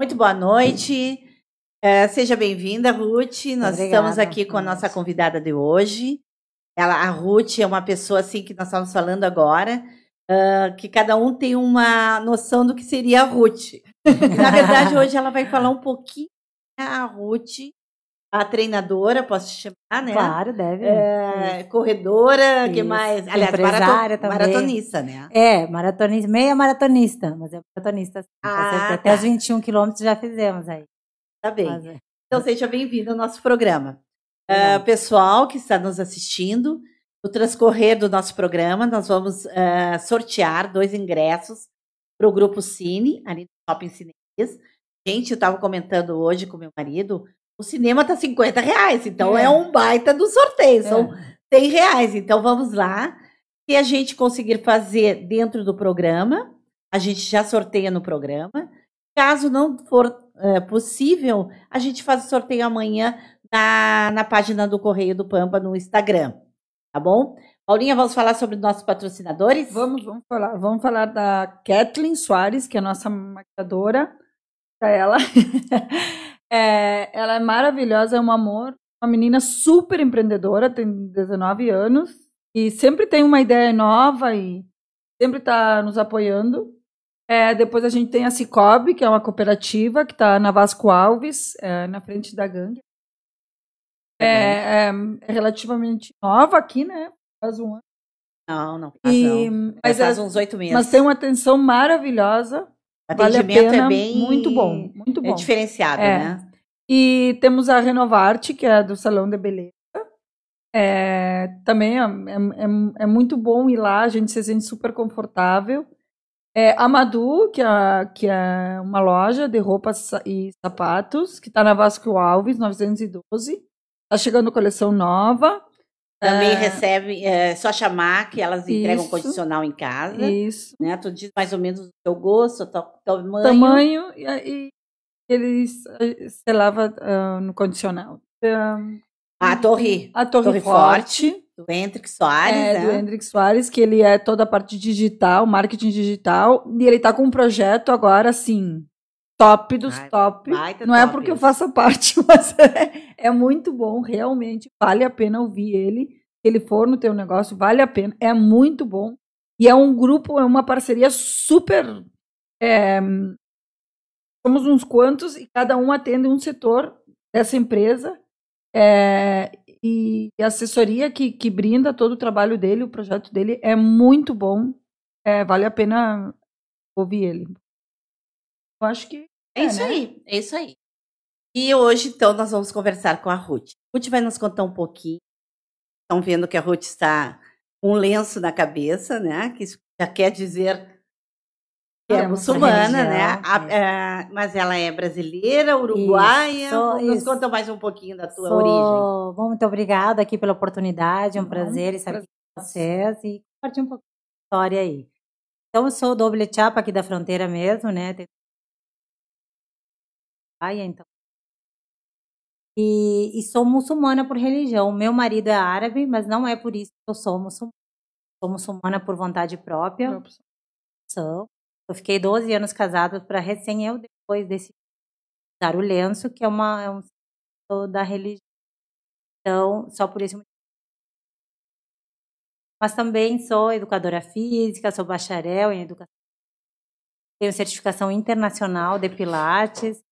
Muito boa noite. Uh, seja bem-vinda, Ruth. Nós Obrigada, estamos aqui com a nossa convidada de hoje. Ela, a Ruth é uma pessoa assim que nós estamos falando agora, uh, que cada um tem uma noção do que seria a Ruth. Na verdade, hoje ela vai falar um pouquinho a Ruth, a treinadora, posso te chamar, né? Claro, deve. É, corredora, Isso. que mais? Aliás, maraton, também. maratonista, né? É, maratonista, meia maratonista, mas é maratonista. sim, Ah, tá. Até os 21 quilômetros já fizemos aí. Tá bem. Mas, é. Então, seja bem-vindo ao nosso programa. Ah, pessoal que está nos assistindo, no transcorrer do nosso programa, nós vamos ah, sortear dois ingressos para o Grupo Cine, ali no Shopping Cineias. Gente, eu estava comentando hoje com meu marido, o cinema tá 50 reais, então é, É. um baita do sorteio, são É. 100 reais. Então, vamos lá. Se a gente conseguir fazer dentro do programa, a gente já sorteia no programa. Caso não for eh, possível, a gente faz o sorteio amanhã na, na página do Correio do Pampa no Instagram. Tá bom? Paulinha, vamos falar sobre nossos patrocinadores? Vamos, vamos falar. Vamos falar da Kathleen Soares, que é a nossa maquiadora. Pra ela. É, ela é maravilhosa, é um amor. Uma menina super empreendedora, tem 19 anos. E sempre tem uma ideia nova e sempre está nos apoiando. É, depois a gente tem a Cicobi, que é uma cooperativa que está na Vasco Alves, é, na frente da gangue. É, é, é relativamente nova aqui, né? Faz um ano. Não, não faz E, não. mas, faz é- uns oito meses. mas tem uma atenção maravilhosa. Vale a atendimento pena. é bem Muito bom, muito É bom. diferenciado, É. né? E temos a Renovarte, que é do Salão de Beleza. É, também é, é- é- é muito bom ir lá, a gente se sente super confortável. É, a Madu, que é, que é uma loja de roupas e sapatos, que está na Vasco Alves, 912. Está chegando coleção nova. Também É, recebe, é só chamar que elas entregam Isso. condicional em casa. Isso. Né? Tu diz mais ou menos o teu gosto, o teu tamanho. Tamanho e, e eles eh, se lava ah, no condicional. Ah, A torre, a Torre, Torre Forte. Forte, do Hendrick Soares, É, né? do Hendrik Soares, que ele é toda a parte digital, marketing digital, e ele tá com um projeto agora, assim, top dos Ai, top. Não é top porque eu isso. faça parte, mas é, é muito bom, realmente, vale a pena ouvir ele. Se ele for no teu negócio, vale a pena, é muito bom. E é um grupo, é uma parceria super... é, somos uns quantos e cada um atende um setor dessa empresa. É, e a assessoria que, que brinda todo o trabalho dele, o projeto dele é muito bom. É, vale a pena ouvir ele. Eu acho que. É isso né? aí, é isso aí. E hoje, então, nós vamos conversar com a Ruth. Ruth vai nos contar um pouquinho. Estão vendo que a Ruth está com um lenço na cabeça, né? Que isso já quer dizer que é É, muçulmana, religião, né? A- é, mas ela é brasileira, uruguaia. sou- nos isso. conta mais um pouquinho da tua Sou- origem. Bom, muito obrigada aqui pela oportunidade, é um prazer estar aqui com vocês e compartilhar um pouco da história aí. Então, eu sou doble chapa aqui da fronteira mesmo, né? Tenho- Ai, então. E, e sou muçulmana por religião. Meu marido é árabe, mas não é por isso que eu sou muçulmana. Sou muçulmana por vontade própria. Sou. Eu fiquei 12 anos casada para recém eu depois decidir usar o lenço, que é uma é um símbolo da religião. Então, só por isso. Mas também sou educadora física, sou bacharel em educação. Tenho certificação internacional de Pilates,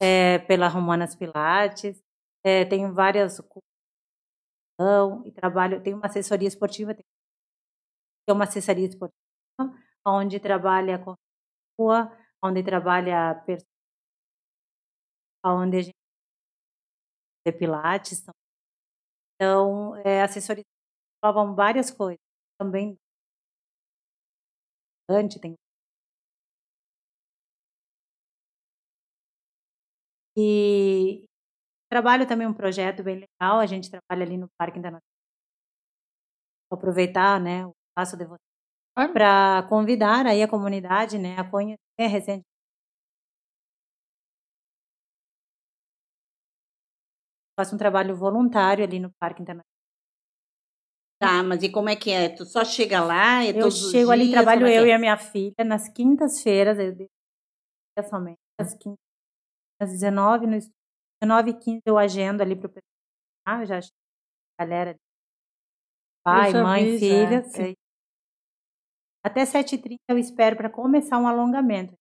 eh, pela Romanas Pilates. Eh, tenho várias cursos e trabalho, tenho uma assessoria esportiva, tenho uma assessoria esportiva, onde trabalha com rua, onde trabalha onde a gente de Pilates. tam- Então, é, assessoria provam várias coisas. Também tem e trabalho também um projeto bem legal. A gente trabalha ali no Parque Internacional. Vou aproveitar, né, o espaço de vocês Claro. para convidar aí a comunidade, né, a conhecer recente faço um trabalho voluntário ali no Parque Internacional. Tá, mas e como é que é? Tu só chega lá e Eu chego ali, dias, trabalho é eu é? e a minha filha nas quintas-feiras, eu deixo somente as quintas às 19, no 19 h 15 eu agendo ali para o pessoal. Ah, já a galera pai, mãe, filhas. É, até 7h30 eu espero para começar um alongamento.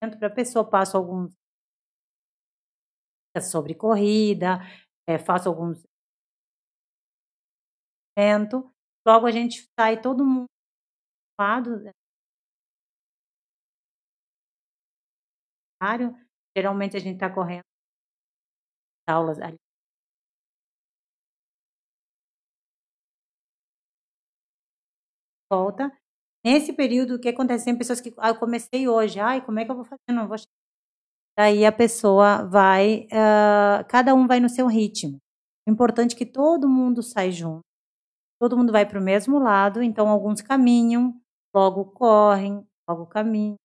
Para a pessoa, passo alguns sobre corrida, é, faço alguns logo a gente sai todo mundo lado né? Geralmente a gente está correndo aulas ali. Volta. Nesse período o que acontece? Tem pessoas que ah, eu comecei hoje. Ai como é que eu vou fazer? Não vou daí a pessoa vai uh, cada um vai no seu ritmo. O importante é que todo mundo sai junto todo mundo vai para o mesmo lado, então alguns caminham, logo correm, logo caminham,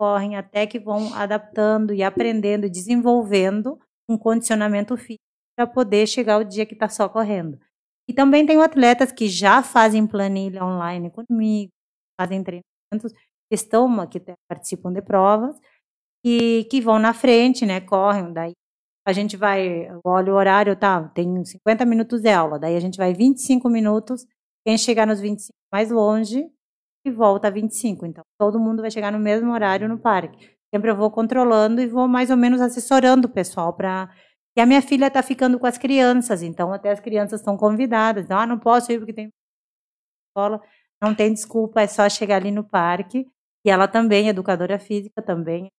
correm até que vão adaptando e aprendendo, desenvolvendo um condicionamento físico para poder chegar ao dia que está só correndo. E também tenho atletas que já fazem planilha online comigo, fazem treinamentos, estão, que participam de provas, e que vão na frente, né, correm, daí a gente vai, olha o horário, tá, tem 50 minutos de aula, daí a gente vai 25 minutos, quem chegar nos 25 mais longe e volta a 25. Então, todo mundo vai chegar no mesmo horário no parque. Sempre eu vou controlando e vou mais ou menos assessorando o pessoal para e a minha filha está ficando com as crianças, então até as crianças estão convidadas. Então, ah, não posso ir porque tem escola. Não tem desculpa, é só chegar ali no parque. E ela também, educadora física, também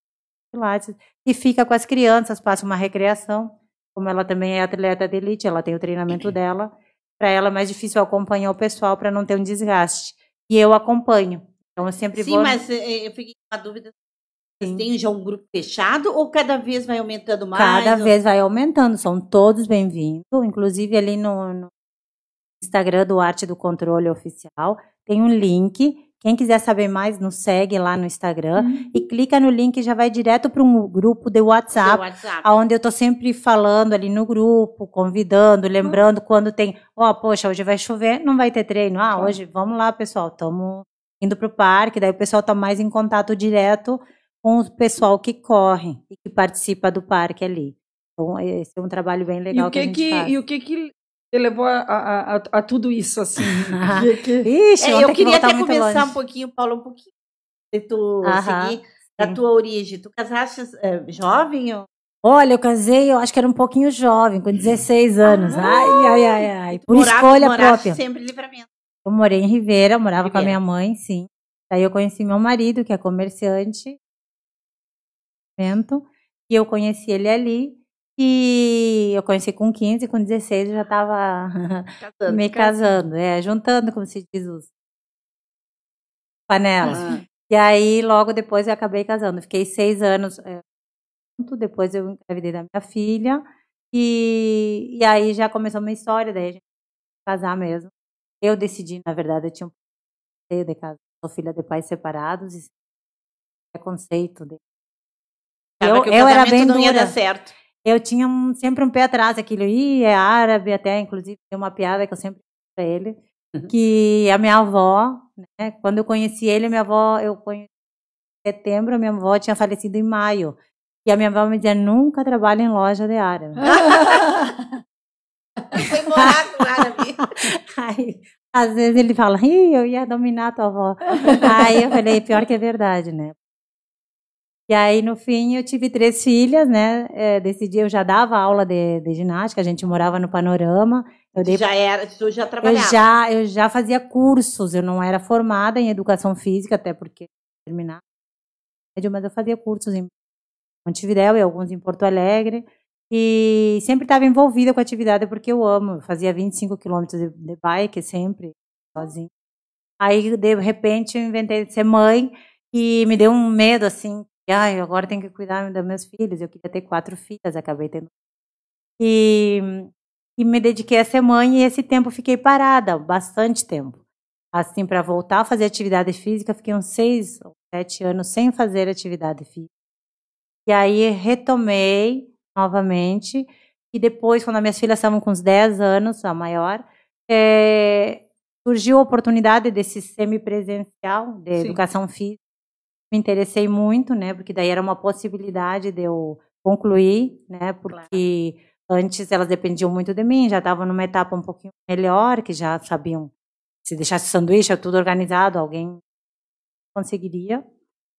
Pilates e fica com as crianças, passa uma recreação. Como ela também é atleta de elite, ela tem o treinamento uhum. dela. Para ela é mais difícil acompanhar o pessoal para não ter um desgaste. E eu acompanho. Então eu sempre Sim, vou. Sim, mas eh, eu fiquei com uma dúvida. Sim. Tem já um grupo fechado ou cada vez vai aumentando mais? Cada ou... vez vai aumentando, são todos bem-vindos. Inclusive ali no, no Instagram do Arte do Controle Oficial tem um link quem quiser saber mais, nos segue lá no Instagram uhum. e clica no link e já vai direto para um grupo de WhatsApp, WhatsApp, onde eu estou sempre falando ali no grupo, convidando, lembrando uhum. quando tem, ó, oh, poxa, hoje vai chover, não vai ter treino. Ah, uhum. hoje, vamos lá, pessoal, estamos indo para o parque, daí o pessoal está mais em contato direto com o pessoal que corre e que participa do parque ali. Então, esse é um trabalho bem legal e o que, que a gente que, faz. E o que, que levou a, a, a, a, tudo isso, assim. que, que... Ixi, é, eu queria até começar longe. um pouquinho, Paulo, um pouquinho de tu seguir da tua origem. Tu casaste é, jovem ou... Olha, eu casei, eu acho que era um pouquinho jovem, com 16 anos. Ah, ai, ai, ai, ai. Por morava, escolha própria. sempre livramento. Eu morei em Ribeira, morava Ribeira. com a minha mãe, sim. Daí eu conheci meu marido, que é comerciante. E eu conheci ele ali. E eu conheci com 15, com 16 eu já estava me casando, é, juntando, como se diz, os panelas. Uhum. E aí, logo depois, eu acabei casando. Fiquei seis anos é, junto, depois eu engravidei da minha filha. E, e aí já começou uma história, daí a gente casar mesmo. Eu decidi, na verdade, eu tinha um preconceito de casar. Sou filha de pais separados e preconceito de... Eu, eu era bem não dura. ia dar certo eu tinha um, sempre um pé atrás, aquilo, ih, é árabe, até, inclusive, tem uma piada que eu sempre para ele, uhum. que a minha avó, né, quando eu conheci ele, minha avó, eu conheci em setembro, a minha avó tinha falecido em maio, e a minha avó me dizia, nunca trabalhe em loja de árabe. Foi morar com árabe. Aí, às vezes ele fala, ih, eu ia dominar a tua avó. Aí eu falei, pior que é verdade, né? E aí, no fim, eu tive três filhas, né? É, decidi, eu já dava aula de, de, ginástica, a gente morava no Panorama. Eu dei, já era, tu já trabalhava? Eu já, eu já fazia cursos, eu não era formada em educação física, até porque terminar, mas eu fazia cursos em Montevidéu e alguns em Porto Alegre. E sempre estava envolvida com a atividade porque eu amo. Eu fazia 25 quilômetros de, de bike sempre, sozinha. Aí, de repente, eu inventei de ser mãe e me deu um medo, assim, ai, agora tenho que cuidar dos meus filhos. Eu queria ter quatro filhas, acabei tendo. E, e me dediquei a ser mãe e esse tempo fiquei parada, bastante tempo. Assim, para voltar a fazer atividade física, fiquei uns seis ou sete anos sem fazer atividade física. E aí retomei novamente. E depois, quando as minhas filhas estavam com uns 10 anos, a maior, é, surgiu a oportunidade desse semipresencial de Sim. educação física me interessei muito, né? Porque daí era uma possibilidade de eu concluir, né? Porque claro. antes elas dependiam muito de mim, já estavam numa etapa um pouquinho melhor, que já sabiam se deixasse sanduíche tudo organizado, alguém conseguiria.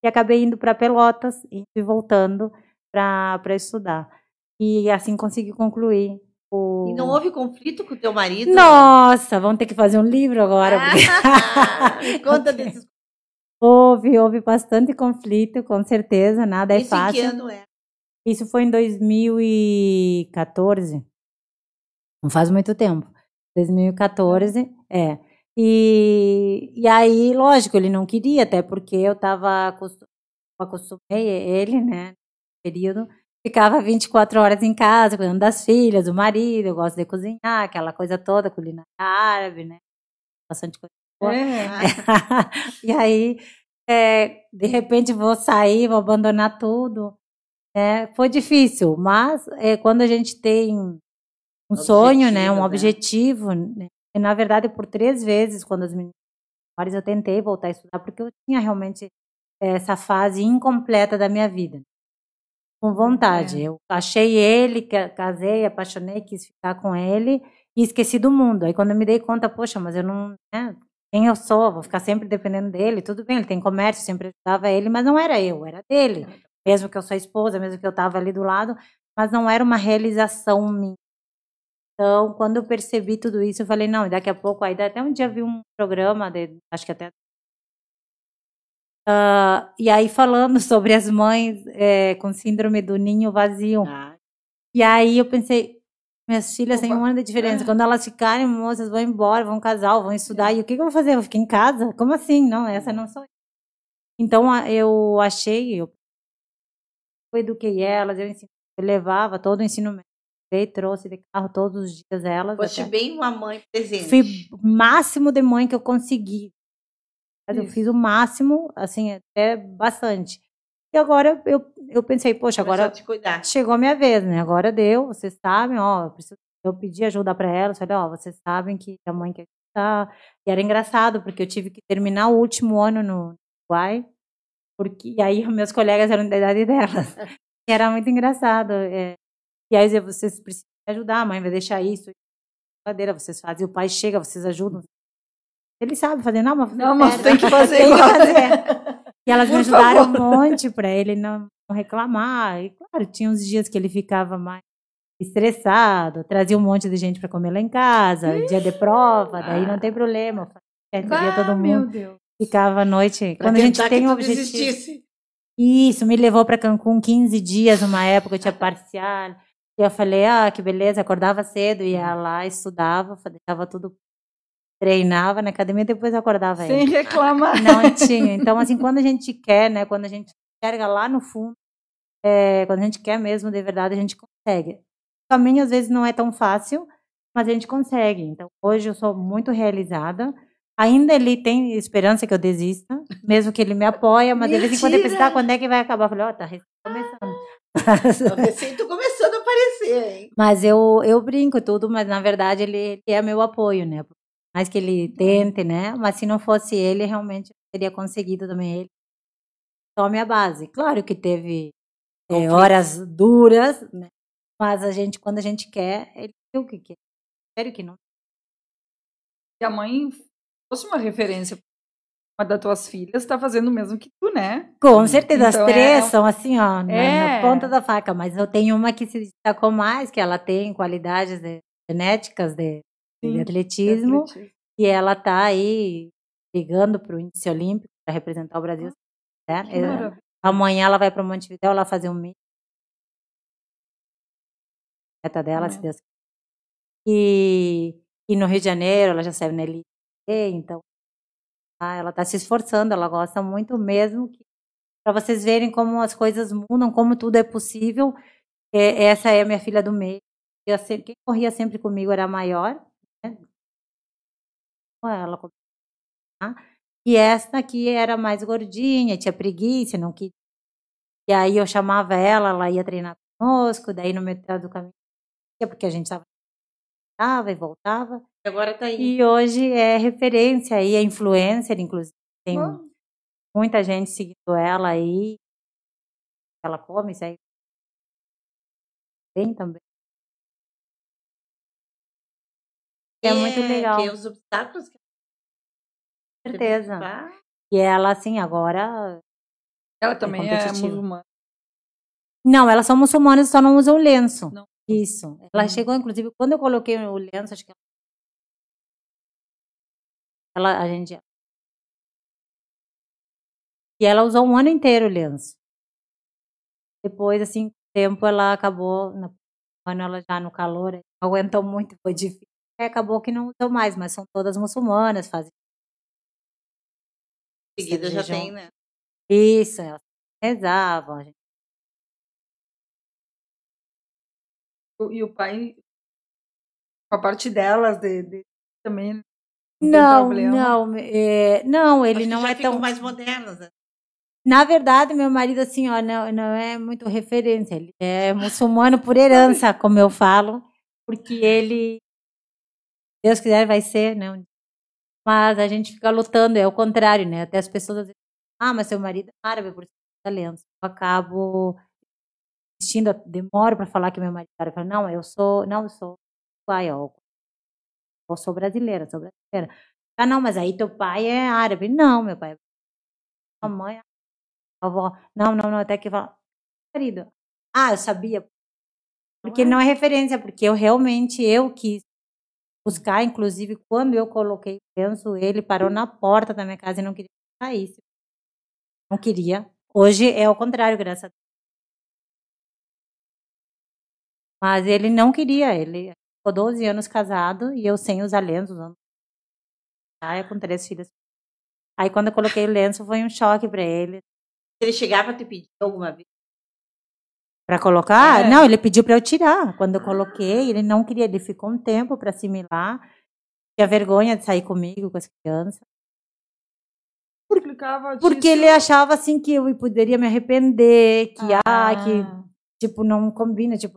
E acabei indo para Pelotas e voltando para estudar. E assim consegui concluir. O... E não houve conflito com o teu marido? Nossa, vamos ter que fazer um livro agora. Ah, me conta desses Houve, houve bastante conflito, com certeza, nada é Isso fácil. Que ano é? Isso foi em 2014. Não faz muito tempo. 2014, é. E, e aí, lógico, ele não queria, até porque eu estava acostum, acostumei ele, né, período, ficava 24 horas em casa, cuidando das filhas, do marido, eu gosto de cozinhar, aquela coisa toda, culinária árabe, né, bastante coisa é. e aí, é, de repente, vou sair, vou abandonar tudo. É, foi difícil, mas é, quando a gente tem um objetivo, sonho, né, um né? objetivo, né, e, na verdade, por três vezes, quando as meninas eu tentei voltar a estudar, porque eu tinha realmente essa fase incompleta da minha vida. Com vontade. É. Eu achei ele, casei, apaixonei, quis ficar com ele e esqueci do mundo. Aí quando eu me dei conta, poxa, mas eu não. Né, quem eu sou, vou ficar sempre dependendo dele. Tudo bem, ele tem comércio, sempre ajudava ele, mas não era eu, era dele. Mesmo que eu sou esposa, mesmo que eu estava ali do lado, mas não era uma realização minha. Então, quando eu percebi tudo isso, eu falei, não, e daqui a pouco, aí até um dia vi um programa, de, acho que até. Uh, e aí falando sobre as mães é, com síndrome do ninho vazio. Ah. E aí eu pensei, minhas filhas Opa. têm um ano de diferença. Quando elas ficarem moças, vão embora, vão casar, vão estudar. E o que, que eu vou fazer? Eu vou ficar em casa? Como assim? Não, essa não sou eu. Então eu achei, eu, eu eduquei elas, eu, ensinei, eu levava todo o ensino médio, trouxe de carro todos os dias elas. Foste bem uma mãe presente. Fui o máximo de mãe que eu consegui. Mas eu fiz o máximo, assim, até bastante. E agora eu, eu pensei, poxa, agora chegou a minha vez, né? Agora deu, vocês sabem, ó, eu, preciso, eu pedi ajuda para elas, falei, ó, vocês sabem que a mãe quer estar. E era engraçado, porque eu tive que terminar o último ano no Uruguai, porque e aí meus colegas eram da idade delas. E era muito engraçado. É, e aí vocês precisam ajudar, a mãe vai deixar isso, cadeira, vocês fazem, o pai chega, vocês ajudam. Ele sabe fazer, não, mas, não, mas tem que fazer. tem que fazer. E elas Por me ajudaram favor. um monte para ele não reclamar. E claro, tinha uns dias que ele ficava mais estressado, trazia um monte de gente para comer lá em casa, Ixi. dia de prova, daí não tem problema. Ah, todo mundo. Ficava à noite. Pra Quando a gente tem um objetivo. Desistisse. Isso, me levou para Cancún 15 dias, uma época eu tinha parcial. E eu falei, ah, que beleza, acordava cedo, ia lá, estudava, deixava tudo treinava na academia e depois acordava Sem ele. reclamar. Não tinha. Então, assim, quando a gente quer, né? Quando a gente enxerga lá no fundo, é, quando a gente quer mesmo de verdade, a gente consegue. O caminho às vezes não é tão fácil, mas a gente consegue. Então, hoje eu sou muito realizada. Ainda ele tem esperança que eu desista, mesmo que ele me apoia, mas Mentira. de vez em quando ele pensa, ah, quando é que vai acabar? Eu falei, ó, oh, tá começando. Recém tô começando a aparecer, hein? Mas eu, eu brinco tudo, mas na verdade ele, ele é meu apoio, né? Mais que ele tente, né? Mas se não fosse ele, realmente eu teria conseguido também ele. Tome a base. Claro que teve é, horas duras, né? Mas a gente, quando a gente quer, ele viu o que quer. Sério que não. E a mãe fosse uma referência uma das tuas filhas está fazendo o mesmo que tu, né? Com certeza, então, as três é... são assim, ó, na, é... na, ponta da faca, mas eu tenho uma que se destacou mais, que ela tem qualidades de, genéticas de de atletismo, atletismo, e ela está aí ligando para o índice olímpico para representar o Brasil. Né? Amanhã ela vai para Montevideo ela fazer um meta dela, se Deus e, e no Rio de Janeiro ela já saiu na elite, então ah, ela está se esforçando, ela gosta muito mesmo para vocês verem como as coisas mudam, como tudo é possível. É, essa é a minha filha do meio. Eu, quem corria sempre comigo era a maior, ela e essa aqui era mais gordinha, tinha preguiça, não queria. E aí eu chamava ela, ela ia treinar conosco, daí no metade do caminho, porque a gente estava e voltava. E agora tá aí. E hoje é referência aí, é influencer, inclusive. Tem muita gente seguindo ela aí. Ela come, segue bem também. É muito legal. Que os obstáculos que Com certeza. E ela, assim, agora. Ela também é, competitiva. muçulmana. Não, elas são muçulmanas só não usam lenço. Não. Isso. Ela Uhum. chegou, inclusive, quando eu coloquei o lenço, acho que ela, a gente. E ela usou um ano inteiro o lenço. Depois, assim, tempo, ela acabou, no ano ela já no calor, aguentou muito, foi difícil. Aí acabou que não usou mais, mas são todas muçulmanas, fazem Em seguida já tem, né? isso, elas rezavam, gente E o pai, com a parte delas, de, de- também não tem Não, problema. não, é, não, ele não é tão. mais modernos, né? Na verdade, meu marido, assim, ó, não, não é muito referência. Ele é muçulmano por herança, como eu falo, porque ele, Deus quiser, vai ser, né? Mas a gente fica lutando, é o contrário, né? Até as pessoas às vezes, ah, mas seu marido é árabe por talentos. Eu acabo insistindo, demoro para falar que meu marido é árabe. Eu falo, não, eu sou, não, eu sou pai, eu sou brasileira, sou brasileira. Ah, não, mas aí teu pai é árabe. Não, meu pai é mamãe, avó. Não, não, não, até que fala, marido. Ah, eu sabia. Porque é? não é referência, porque eu realmente, eu quis buscar, inclusive, quando eu coloquei o lenço, ele parou na porta da minha casa e não queria saísse. Não queria. Hoje é o contrário, graças a Deus. Mas ele não queria, ele ficou 12 anos casado e eu sem usar lenço, usando com três filhas. Aí quando eu coloquei o lenço foi um choque para ele. Ele chegava a te pedir alguma vez. Para colocar? É. Não, ele pediu para eu tirar. Quando eu coloquei, ele não queria, ele ficou um tempo para assimilar. Tinha vergonha de sair comigo com as crianças. Explicava Porque ele achava assim que eu poderia me arrepender, que ah, que Ah. tipo não combina, tipo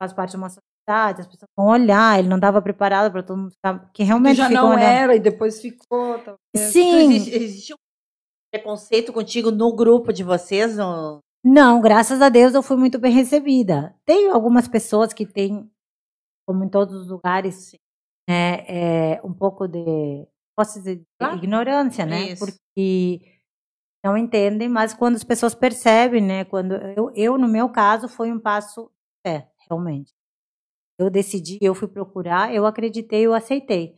faz parte de uma sociedade, as pessoas vão olhar, ele não estava preparado para todo mundo ficar, que Que realmente já ficam não olhando. era e depois ficou. talvez. Então, Sim, existe, existe um preconceito contigo no grupo de vocês? No... Não, graças a Deus eu fui muito bem recebida. Tem algumas pessoas que têm, como em todos os lugares, né, é, um pouco de, posso dizer, de Claro. ignorância, né? Isso. Porque não entendem, mas quando as pessoas percebem, né? Quando eu, eu no meu caso, foi um passo, é, realmente. Eu decidi, eu fui procurar, eu acreditei, eu aceitei.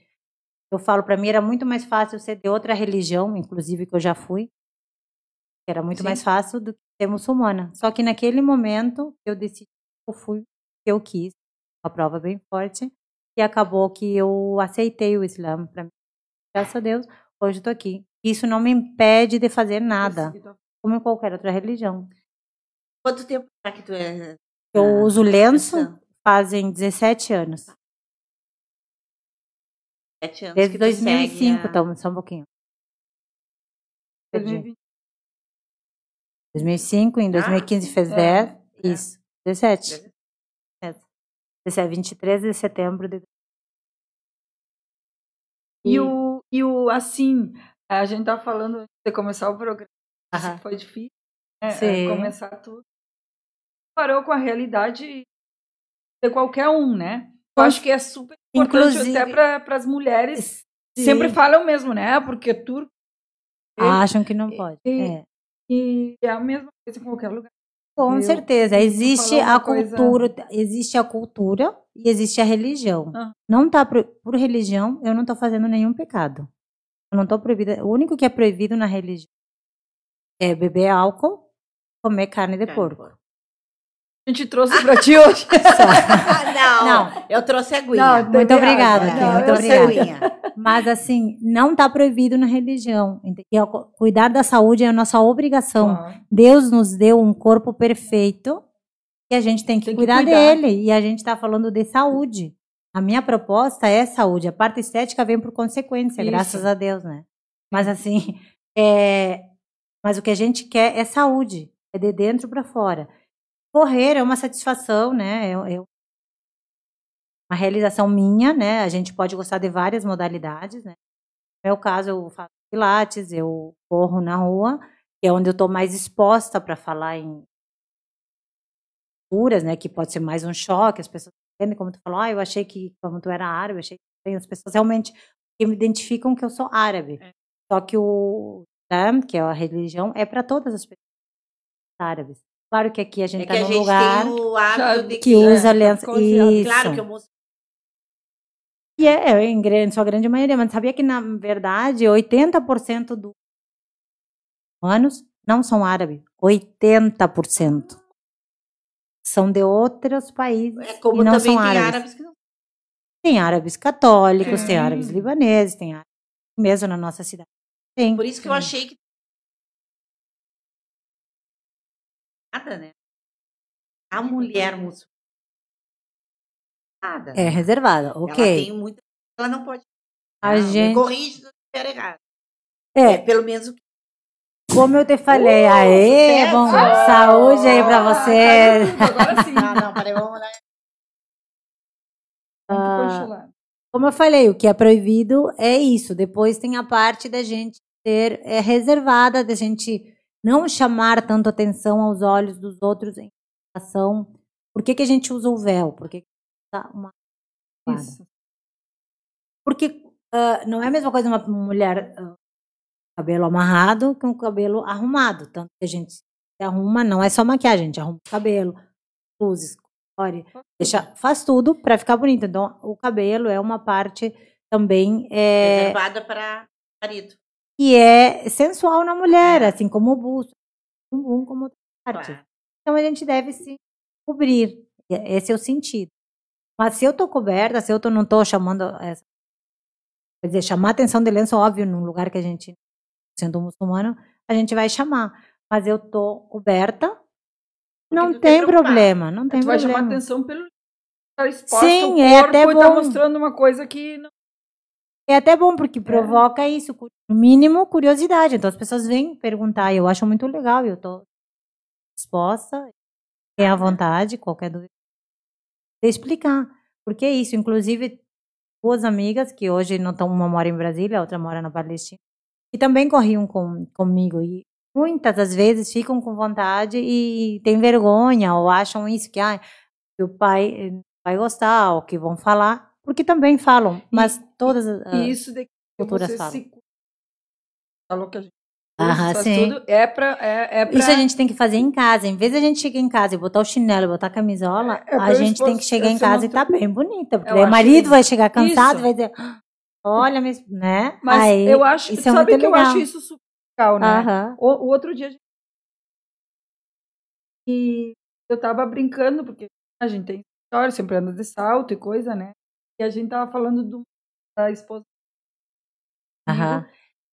Eu falo, para mim era muito mais fácil ser de outra religião, inclusive que eu já fui. Era muito Sim. mais fácil do que ser muçulmana. Só que naquele momento eu decidi, eu fui que eu quis, uma prova bem forte, e acabou que eu aceitei o Islã para mim. Graças a Deus, hoje estou aqui. Isso não me impede de fazer nada, como em qualquer outra religião. Quanto tempo será que tu é? Eu Ah, uso lenço fazem 17 anos. Sete anos Desde que tu 2005, segue a- então, só um pouquinho. Perdi. 2020. 2005, em 2015 fez é, 10, é. isso, 17. 17, 23 de setembro de E o, e o, assim, a gente tá falando de começar o programa, Aham. que foi difícil, né? É, Começar tudo. Parou com a realidade de qualquer um, né? Eu acho que é super importante Inclusive- até para as mulheres. Sim. Sempre falam mesmo, né? Porque turco acham que não pode. e- É. e é a mesma coisa em qualquer lugar. Com Eu- certeza, existe a coisa- cultura, existe a cultura e existe a religião. Ah. Não tá pro- por religião, eu não estou fazendo nenhum pecado. Eu não estou proibida. O único que é proibido na religião é beber álcool, comer carne de Carne de porco. A gente trouxe para ti hoje. não, Não. eu trouxe aguinha. Não, Muito obrigada, Não, muito eu trouxe sei. obrigada. aguinha. Mas assim, não está proibido na religião. Cuidar da saúde é a nossa obrigação. Deus nos deu um corpo perfeito e a gente tem que, Tem que cuidar, cuidar. dele. E a gente está falando de saúde. A minha proposta é saúde. A parte estética vem por consequência, Isso. graças a Deus, né? Mas assim, é... mas o que a gente quer é saúde. É de dentro para fora. Correr é uma satisfação, né? É, é uma realização minha, né? A gente pode gostar de várias modalidades, né? No meu caso, eu faço pilates, eu corro na rua, que é onde eu estou mais exposta para falar em culturas, né? Que pode ser mais um choque, as pessoas entendem como tu falou, ah, eu achei que como tu era árabe, eu achei que as pessoas realmente me identificam que eu sou árabe. É. Só que o Islam, que é a religião, é para todas as pessoas árabes. Claro que aqui a gente está é tá num lugar que, que, usa é, aliança. Isso. Claro que eu e é, é, em grande, sua grande maioria, mas sabia que, na verdade, 80% dos humanos não são árabes. 80%. São de outros países é, como e não são árabes. árabes que não... Tem árabes católicos, é. tem árabes libaneses, tem árabes mesmo na nossa cidade. Tem. Por isso que eu achei que nada, né? A mulher muçulmana é reservada, ok. Ela tem muita. Ela não pode. A não, gente. Corrige se estiver errado. É. é. Pelo menos o que. Como eu te falei, uh, aê, bom, saúde aí pra você. Agora sim. não, não, peraí, vamos lá. Ah, como eu falei, o que é proibido é isso. Depois tem a parte da gente ser é, reservada, da gente não chamar tanto atenção aos olhos dos outros em relação. Por que, que a gente usa o véu? Por que, uma Isso. Porque uh, não é a mesma coisa uma mulher uh, cabelo amarrado que um cabelo arrumado. Tanto que a gente se arruma, não é só maquiagem, a gente arruma o cabelo, luzes, core, deixa, faz tudo para ficar bonito. Então, o cabelo é uma parte também é, reservada para marido. E é sensual na mulher, é. assim como o busto, um como outra parte. Claro. Então a gente deve se cobrir. Esse é o sentido. Mas se eu tô coberta, se eu tô, não tô chamando essa, quer dizer, chamar a atenção de lenço, óbvio, num lugar que a gente, sendo muçulmano, a gente vai chamar. Mas eu tô coberta, não tem problema, não tem tu problema. vai chamar atenção pelo tá exposto Sim, é até tá bom. tá mostrando uma coisa que não... É até bom, porque é. provoca é. isso, no mínimo, curiosidade. Então as pessoas vêm perguntar, eu acho muito legal, eu tô disposta, tem à vontade, qualquer dúvida de explicar. Porque é isso, inclusive, duas amigas que hoje não estão, uma mora em Brasília, a outra mora na Palestina, e também corriam com, comigo. E muitas das vezes ficam com vontade e têm vergonha, ou acham isso, que, ah, que o pai vai gostar, ou que vão falar, porque também falam, mas e, todas as e isso de que culturas você falam. Se... Falou que a gente Aham, sim. Tudo é pra, é, é pra... Isso a gente tem que fazer em casa. Em vez de a gente chegar em casa e botar o chinelo, botar a camisola, é, é a gente tem que chegar em casa e tá bem bonita. Porque o marido vai chegar cansado e vai dizer, olha, né? Mas Aí, eu acho, isso é sabe que legal. eu acho isso super legal, né? O, o, outro dia e eu tava brincando, porque a gente tem história, sempre anda de salto e coisa, né? E a gente tava falando do, da esposa. Aham.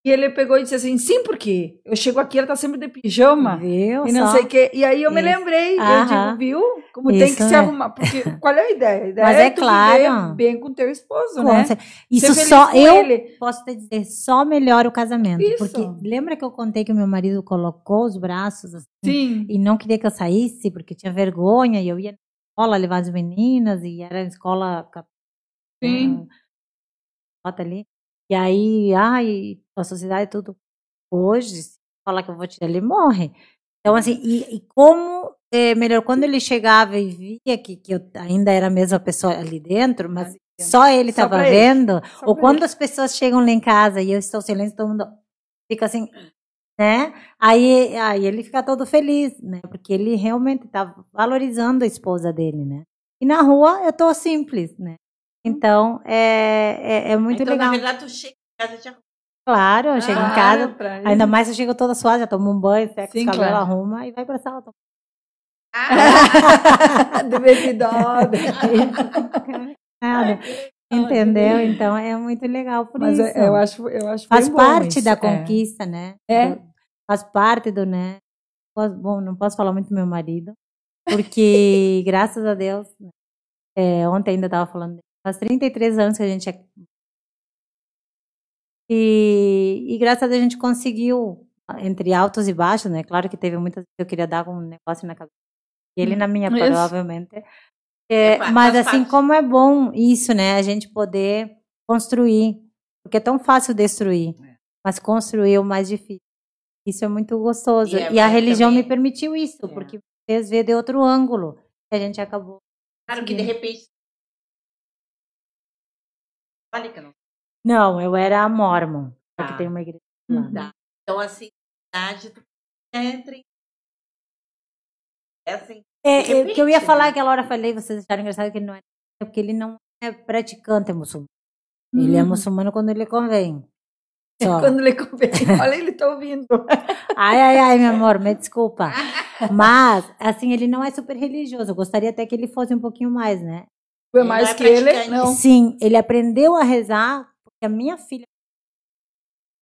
E ele pegou e disse assim, sim, porque eu chego aqui, ela tá sempre de pijama. Viu? E não só. sei o quê. E aí eu me lembrei, eu digo, viu? Como Isso tem que é. se arrumar. Porque qual é a ideia? A ideia Mas é, é claro. bem com teu esposo, né? Isso só, eu ele. posso te dizer, só melhora o casamento. Isso. Porque lembra que eu contei que o meu marido colocou os braços assim, Sim. e não queria que eu saísse, porque tinha vergonha, e eu ia na escola levar as meninas, e era escola... Sim. Bota ali. E aí, ai, a sociedade é tudo. Hoje, se falar que eu vou tirar, ele morre. Então, assim, e, e como é, melhor, quando ele chegava e via que, que eu ainda era a mesma pessoa ali dentro, mas só ele estava vendo, ou quando ele. as pessoas chegam lá em casa e eu estou silêncio, todo mundo fica assim, né? Aí, aí ele fica todo feliz, né? Porque ele realmente está valorizando a esposa dele, né? E na rua eu tô simples, né? Então, é, é, é muito então, legal. na verdade, tu chega em casa já... Claro, eu chego ah, em casa, ainda mais eu chego toda suada, já tomo um banho, seca os cabelo, arruma e vai pra sala. Ah. De vestidor. Entendeu? Então é muito legal por Mas isso. É, eu acho, eu acho Faz parte isso. da é. conquista, é. né? É. Faz parte do, né? Bom, não posso falar muito do meu marido, porque graças a Deus, é, ontem ainda estava falando Faz 33 anos que a gente é. E, e graças a Deus a gente conseguiu, entre altos e baixos, né? Claro que teve muitas vezes que eu queria dar um negócio na cabeça. E ele na minha, isso. provavelmente. É, é, mas assim, parte. como é bom isso, né? A gente poder construir. Porque é tão fácil destruir, é. mas construir é o mais difícil. Isso é muito gostoso. E, é, e a religião também... me permitiu isso, é. porque fez ver de outro ângulo. E a gente acabou. Claro que de repente. Que não. Não, eu era mormon. Tá. Aqui tem uma igreja lá. Uhum. Tá. Então, assim, tu entra em. É assim. É, De é, que eu ia falar né? aquela hora, falei, vocês acharam engraçado que ele não é, é porque ele não é praticante muçulmano. Ele é Hum. muçulmano quando ele convém. Só. Quando ele convém. Olha, ele tá ouvindo. Ai, ai, ai, meu amor, me desculpa. Mas, assim, ele não é super religioso. Eu gostaria até que ele fosse um pouquinho mais, né? É mais não é que ele? Não. Sim, ele aprendeu a rezar, porque a minha filha,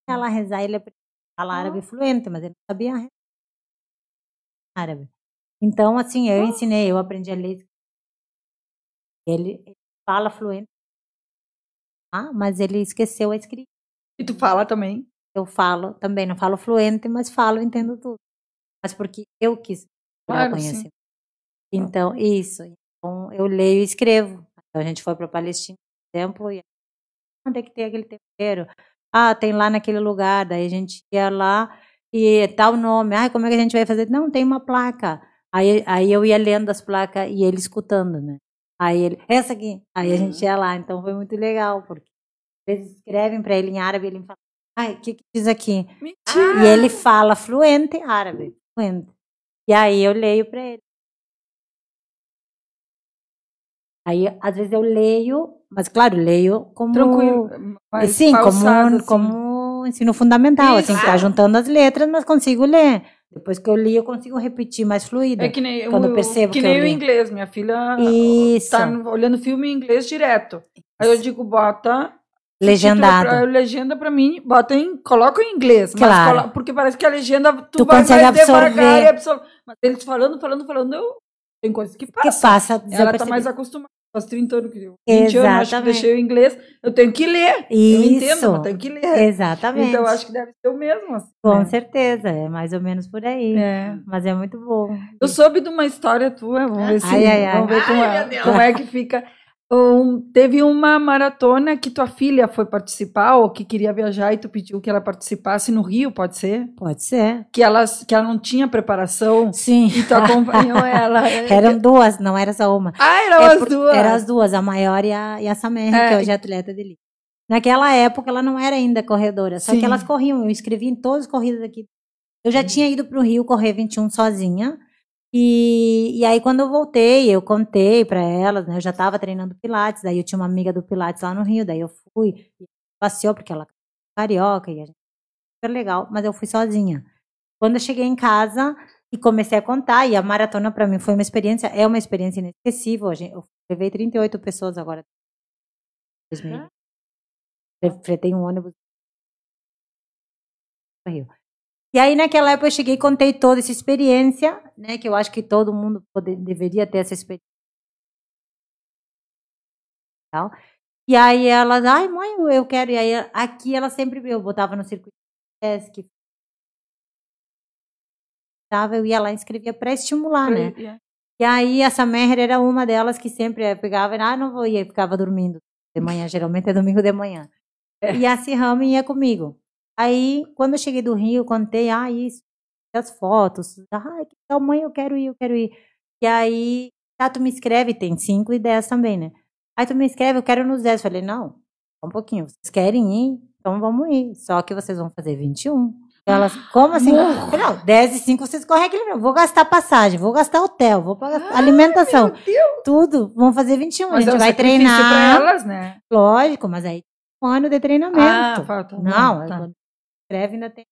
ela rezar, ele aprendeu a falar árabe fluente, mas ele não sabia rezar árabe. Então, assim, eu ensinei, eu aprendi a ler. Ele, ele fala fluente, ah, mas ele esqueceu a escrita. E tu fala também. Eu falo também, não falo fluente, mas falo, entendo tudo. Mas porque eu quis Claro, conhecimento. Então, isso. Então, eu leio e escrevo. Então, a gente foi para Palestina, por exemplo, e onde é que tem aquele tempero? Ah, tem lá naquele lugar. Daí a gente ia lá e tal nome. Ah, como é que a gente vai fazer? Não, tem uma placa. Aí, aí eu ia lendo as placas e ele escutando, né? Aí ele, essa aqui. Aí a gente ia lá. Então foi muito legal, porque às vezes escrevem para ele em árabe e ele fala, ai, o que, que diz aqui? Mentira. E ele fala fluente árabe, fluente. E aí eu leio para ele. Aí, às vezes eu leio, mas claro, leio como Tranquilo. mais Sim, como, pausado, assim. como ensino fundamental, assim, que tá Isso. juntando as letras, mas consigo ler. Depois que eu li, eu consigo repetir mais fluida. É que nem, Quando eu o- percebo que que nem o inglês. Minha filha Isso. tá olhando filme em inglês direto. Aí eu digo, bota Legendado. Pra- legenda pra mim, bota em, coloca em inglês, mas Claro. colo- porque parece que a legenda tu, Tu vai consegue mais absorver. e absorve. Mas eles falando, falando, falando, eu, tem coisas que que passam. passa Ela tá mais acostumada. Faz 30 anos que eu, 20 anos, acho que Exatamente. deixei o inglês. Eu tenho que ler. Eu entendo, Isso. mas tenho que ler. Exatamente. Então eu acho que deve ser o mesmo. assim, Com né? certeza, é mais ou menos por aí. É. Mas é muito bom. Eu soube de uma história tua, vamos ver, se, Ai, ai, ai. Vamos ver como, Ai, é, como é que fica. Um, teve uma maratona que tua filha foi participar, ou que queria viajar, e tu pediu que ela participasse no Rio, pode ser? Pode ser. Que ela, que ela não tinha preparação Sim. e tu acompanhou ela. Eram duas, não era só uma. Ah, eram É as por- duas. Eram as duas, a maior e a, e a Samer, É. que hoje é atleta de elite. Naquela época ela não era ainda corredora, só Sim. que elas corriam. Eu escrevi em todas as corridas aqui. Eu já tinha ido para o Rio correr 21 sozinha. E, e aí, quando eu voltei, eu contei para elas, né? Eu já estava treinando Pilates, daí eu tinha uma amiga do Pilates lá no Rio, daí eu fui, passeou, porque ela é carioca, e a gente super legal, mas eu fui sozinha. Quando eu cheguei em casa e comecei a contar, e a maratona para mim foi uma experiência, é uma experiência inesquecível. Eu levei 38 pessoas agora. 2000. Eu fretei um ônibus. Rio. E aí, naquela época, eu cheguei e contei toda essa experiência, né? Que eu acho que todo mundo pode- deveria ter essa experiência. E aí elas, ai, mãe, eu quero. E aí aqui ela sempre eu botava no circuito que eu ia lá e inscrevia para estimular, né? E aí essa Meher era uma delas que sempre eh, pegava, ah, não vou e ficava dormindo de manhã, geralmente é domingo de manhã. É. E a Sirrame ia comigo. Aí, quando eu cheguei do Rio, contei, ah, isso, as fotos, ah, que tal, mãe, eu quero ir, eu quero ir. E aí, tá, tu me escreve, tem 5 e 10 também, né? Aí tu me escreve, eu quero nos 10. Eu falei, não, um pouquinho, vocês querem ir? Então vamos ir. Só que vocês vão fazer 21. Elas, como assim? Falei, Não, 10 e 5 vocês correm aquele. Vou gastar passagem, vou gastar hotel, vou pagar alimentação, tudo. Vão fazer 21. Mas a gente é um vai treinar. pra elas, né? Lógico, mas aí um ano de treinamento. Ah, falta. Não, tá. Escreve ainda tem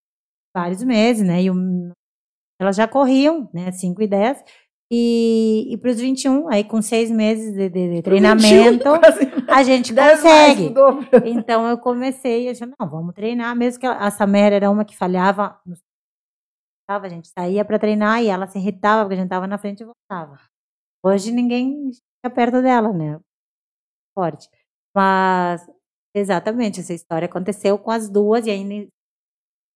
vários meses, né? E o- elas já corriam, né? 5 e 10. E, e para os 21, aí com seis meses de, de- de treinamento, Quase a gente 10 mais consegue. Então eu comecei, eu disse, não, vamos treinar, mesmo que a Samera era uma que falhava, a gente saía para treinar e ela se irritava porque a gente estava na frente e voltava. Hoje ninguém fica perto dela, né? Forte. Mas exatamente, essa história aconteceu com as duas e ainda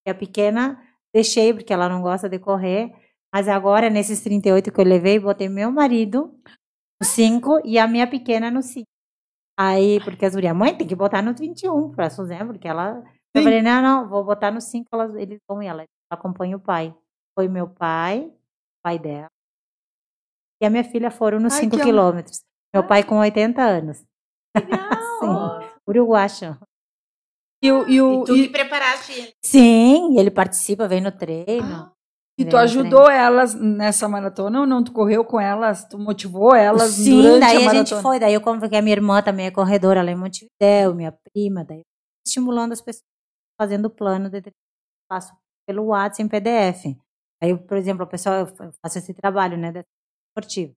a pequena deixei porque ela não gosta de correr, mas agora nesses 38 que eu levei, botei meu marido no 5 e a minha pequena no 5. Aí, porque as gurias, mãe, tem que botar no 21 pra Suzana, porque ela. Eu Sim. falei, não, não, vou botar no 5, elas, eles vão e ela acompanha o pai. Foi meu pai, pai dela. e a minha filha foram nos Ai, 5 que quilômetros. Meu pai com 80 anos. Legal. Uruguacho. E, o, e, o, E tu e- que preparaste ele. Sim, e ele participa, vem no treino. Ah, e tu ajudou elas nessa maratona ou não? Tu correu com elas? Tu motivou elas Sim, durante daí a a, maratona? gente foi, daí eu convoquei a minha irmã também é corredora lá em Montevidéu, minha prima, daí estimulando as pessoas fazendo o plano de faço pelo WhatsApp em PDF. Aí, por exemplo, a pessoa eu fa- eu faço esse trabalho, né, esportivo.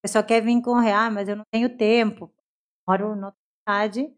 A pessoa quer vir correr, ah, mas eu não tenho tempo. Moro na outra cidade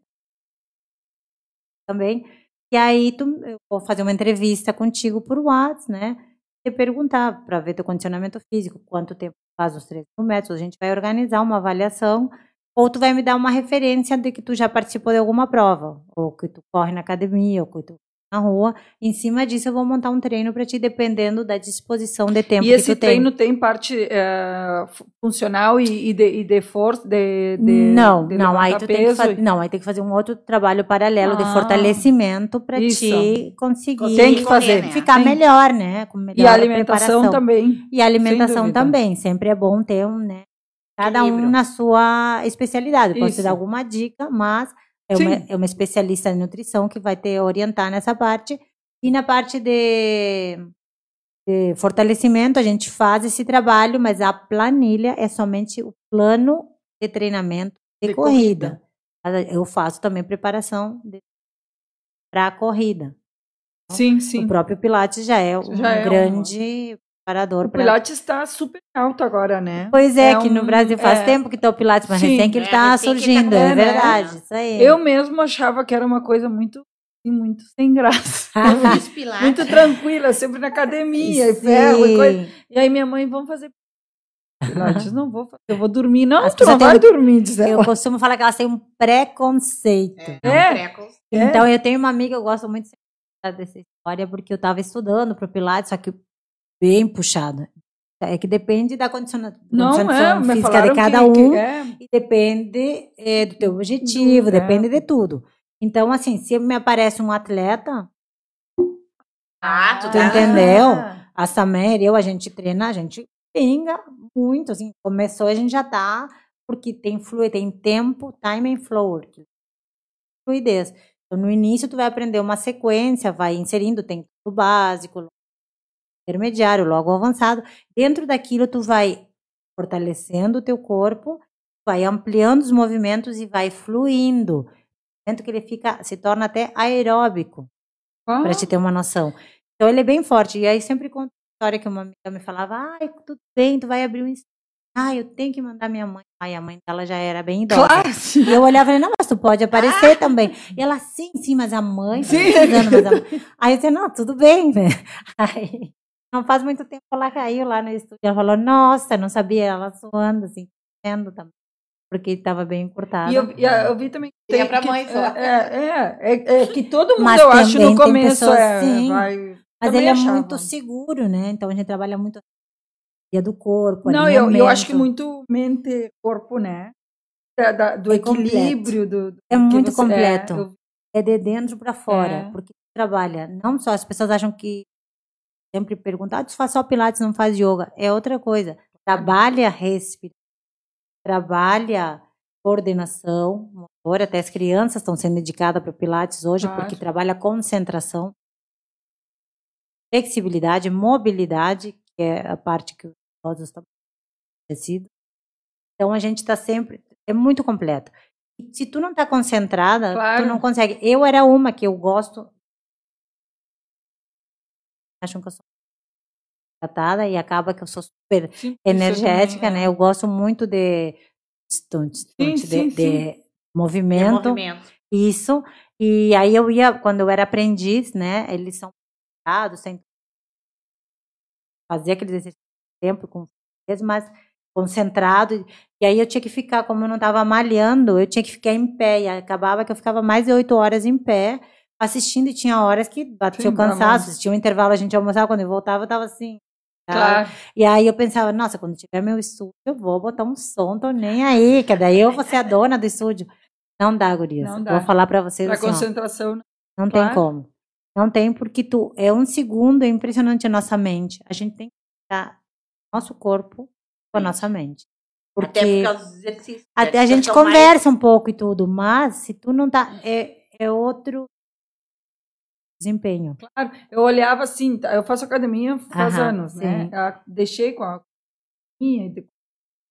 também. E aí tu, eu vou fazer uma entrevista contigo por WhatsApp, né? E perguntar para ver teu condicionamento físico, quanto tempo faz os 3 mil metros. A gente vai organizar uma avaliação ou tu vai me dar uma referência de que tu já participou de alguma prova, ou que tu corre na academia, ou que tu na rua. Em cima disso eu vou montar um treino para ti, dependendo da disposição de tempo E esse tu tem. treino tem parte eh, fu- funcional e, e de, e de força, de, de não, de não, aí tu tem que fazer, não, aí tem que fazer um outro trabalho paralelo de Ah, fortalecimento para ti conseguir Tem que fazer. né? ficar Tem. melhor, né? Com melhor E a alimentação preparação. também. E a alimentação também, sempre é bom ter um, né? Cada um na sua especialidade. Posso te dar alguma dica, mas é uma, é uma especialista em nutrição que vai te orientar nessa parte. E na parte de, de fortalecimento, a gente faz esse trabalho, mas a planilha é somente o plano de treinamento de, De corrida. Eu faço também preparação para a corrida. Sim, sim. O próprio Pilates já é um Já é uma- grande preparador O para Pilates está super alto agora, né? Pois é, É que no um- Brasil faz é. tempo que tá o Pilates, mas Sim. recém que ele É, tá recém que tá surgindo, é começando, né? verdade, isso aí. Eu mesmo achava que era uma coisa muito, assim, muito sem graça. Eu fiz pilates. Muito tranquila, sempre na academia, e ferro e coisa. E aí minha mãe, vamos fazer Pilates? Não vou fazer, eu vou dormir. Não, As tu não vai têm- dormir, diz Eu ela. costumo falar que elas têm um preconceito. É, É? um precoce. É. Então, eu tenho uma amiga, eu gosto muito dessa história, porque eu estava estudando pro Pilates, só que bem puxado. É que depende da condiciona- Não, condição é, física de cada que, um. que é. E depende eh, do teu objetivo, Do- é. depende de tudo. Então, assim, se me aparece um atleta, Ah, tu Tu tá... entendeu? a Samer, eu, a gente treina, a gente pinga muito, assim, começou, a gente já tá, porque tem flui, tem tempo, time and flow, fluidez. Então, no início, tu vai aprender uma sequência, vai inserindo, tem o básico, intermediário, logo avançado. Dentro daquilo, tu vai fortalecendo o teu corpo, vai ampliando os movimentos e vai fluindo. Tanto que ele fica, se torna até aeróbico Ah, para te ter uma noção. Então ele é bem forte. E aí sempre conta a história que uma amiga me falava: ai, tudo bem, tu vai abrir um. Ah, eu tenho que mandar minha mãe. Ai, a mãe dela já era bem idosa. Claro. E eu olhava e falei, não, mas tu pode aparecer também. E ela, sim, sim, mas a mãe tá Sim. precisando, mas a mãe... Aí eu disse, não, tudo bem, né? Aí, não faz muito tempo ela caiu lá no estúdio. Ela falou, nossa, não sabia, ela suando, assim, vendo também. Porque estava bem encurtada. E eu, e a- eu vi também que, E é pra que- mãe só. É, é, é, é que todo mundo, Mas eu acho, no tem começo pessoas, é, sim. vai... Mas ele é achava. muito seguro, né? Então a gente trabalha muito a do corpo. Não, eu, eu acho que muito mente, corpo, né? Da- da- do É equilíbrio. Do, do É muito você- completo. eu- é de dentro para fora, É. porque trabalha não só as pessoas acham que sempre perguntam, ah, tu faz só pilates, não faz yoga, é outra coisa. Trabalha respiração, trabalha coordenação, motor, até as crianças estão sendo dedicadas para o pilates hoje Claro. porque trabalha concentração, flexibilidade, mobilidade, que é a parte que os idosos estão acontecido. Então a gente está sempre é muito completo. E se tu não está concentrada, Claro. tu não consegue. Eu era uma que eu gosto. Acham que eu sou tratada e acaba que eu sou super sim, energética, também, né? é. Eu gosto muito de stunt, stunt, Sim, de, sim, de movimento. movimento. Isso. E aí eu ia, quando eu era aprendiz, né? Eles são dados, tem fazer aquele exercício de tempo com vocês, mas concentrado. E aí eu tinha que ficar, como eu não estava malhando, eu tinha que ficar em pé. E acabava que eu ficava mais de oito horas em pé, assistindo, e tinha horas que batia o cansaço. Tinha um intervalo, a gente almoçava, quando eu voltava, eu tava assim. Claro. E aí eu pensava, nossa, quando tiver meu estúdio, eu vou botar um som, tô nem aí, que daí eu vou ser a dona do estúdio. Não dá, gurias. Não dá. Vou falar pra vocês Para assim, ó, concentração. né? não claro. tem como. Não tem, porque tu é um segundo, é impressionante a nossa mente. A gente tem que ficar nosso corpo com a nossa mente. Porque Até por causa dos exercícios. né? até a gente São mais- conversa um pouco e tudo, mas se tu não tá. É, é outro desempenho. Claro, eu olhava assim, tá, eu faço academia faz Aham, anos, né? sim. Eu deixei com a academia, e depois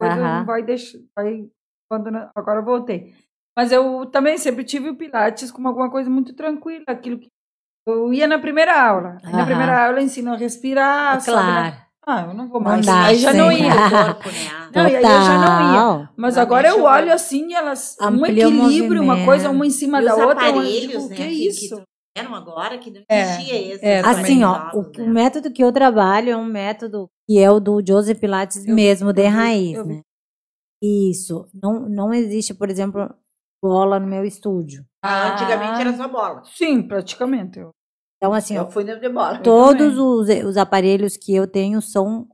Aham. não vai deixar, vai, quando, não- agora eu voltei. Mas eu também sempre tive o Pilates como alguma coisa muito tranquila, aquilo que eu ia na primeira aula. Aí na Aham. primeira aula eu ensino a respirar, sabe, né? claro. Ah, eu não vou Não mais. dá, aí já não sim. ia. o corpo, né? Não, e aí eu já não ia. Total. Mas Não, agora eu deixa eu olho ver. assim, elas um Amplia o equilíbrio, uma coisa uma em cima E da os outra, eu aparelhos, digo, né? que é que- isso? Que trouxeram agora, que não É, existia esse. é, Assim, ó, o, novos, o né? método que eu trabalho é um método que é o do Joseph Pilates Eu- mesmo, de eu raiz, eu vi. né? Isso. Não, não existe, por exemplo, bola no meu estúdio. Ah, Antigamente era só bola. Sim, praticamente. Eu- Então, assim, ó, Eu fui no de bola. todos os, os aparelhos que eu tenho são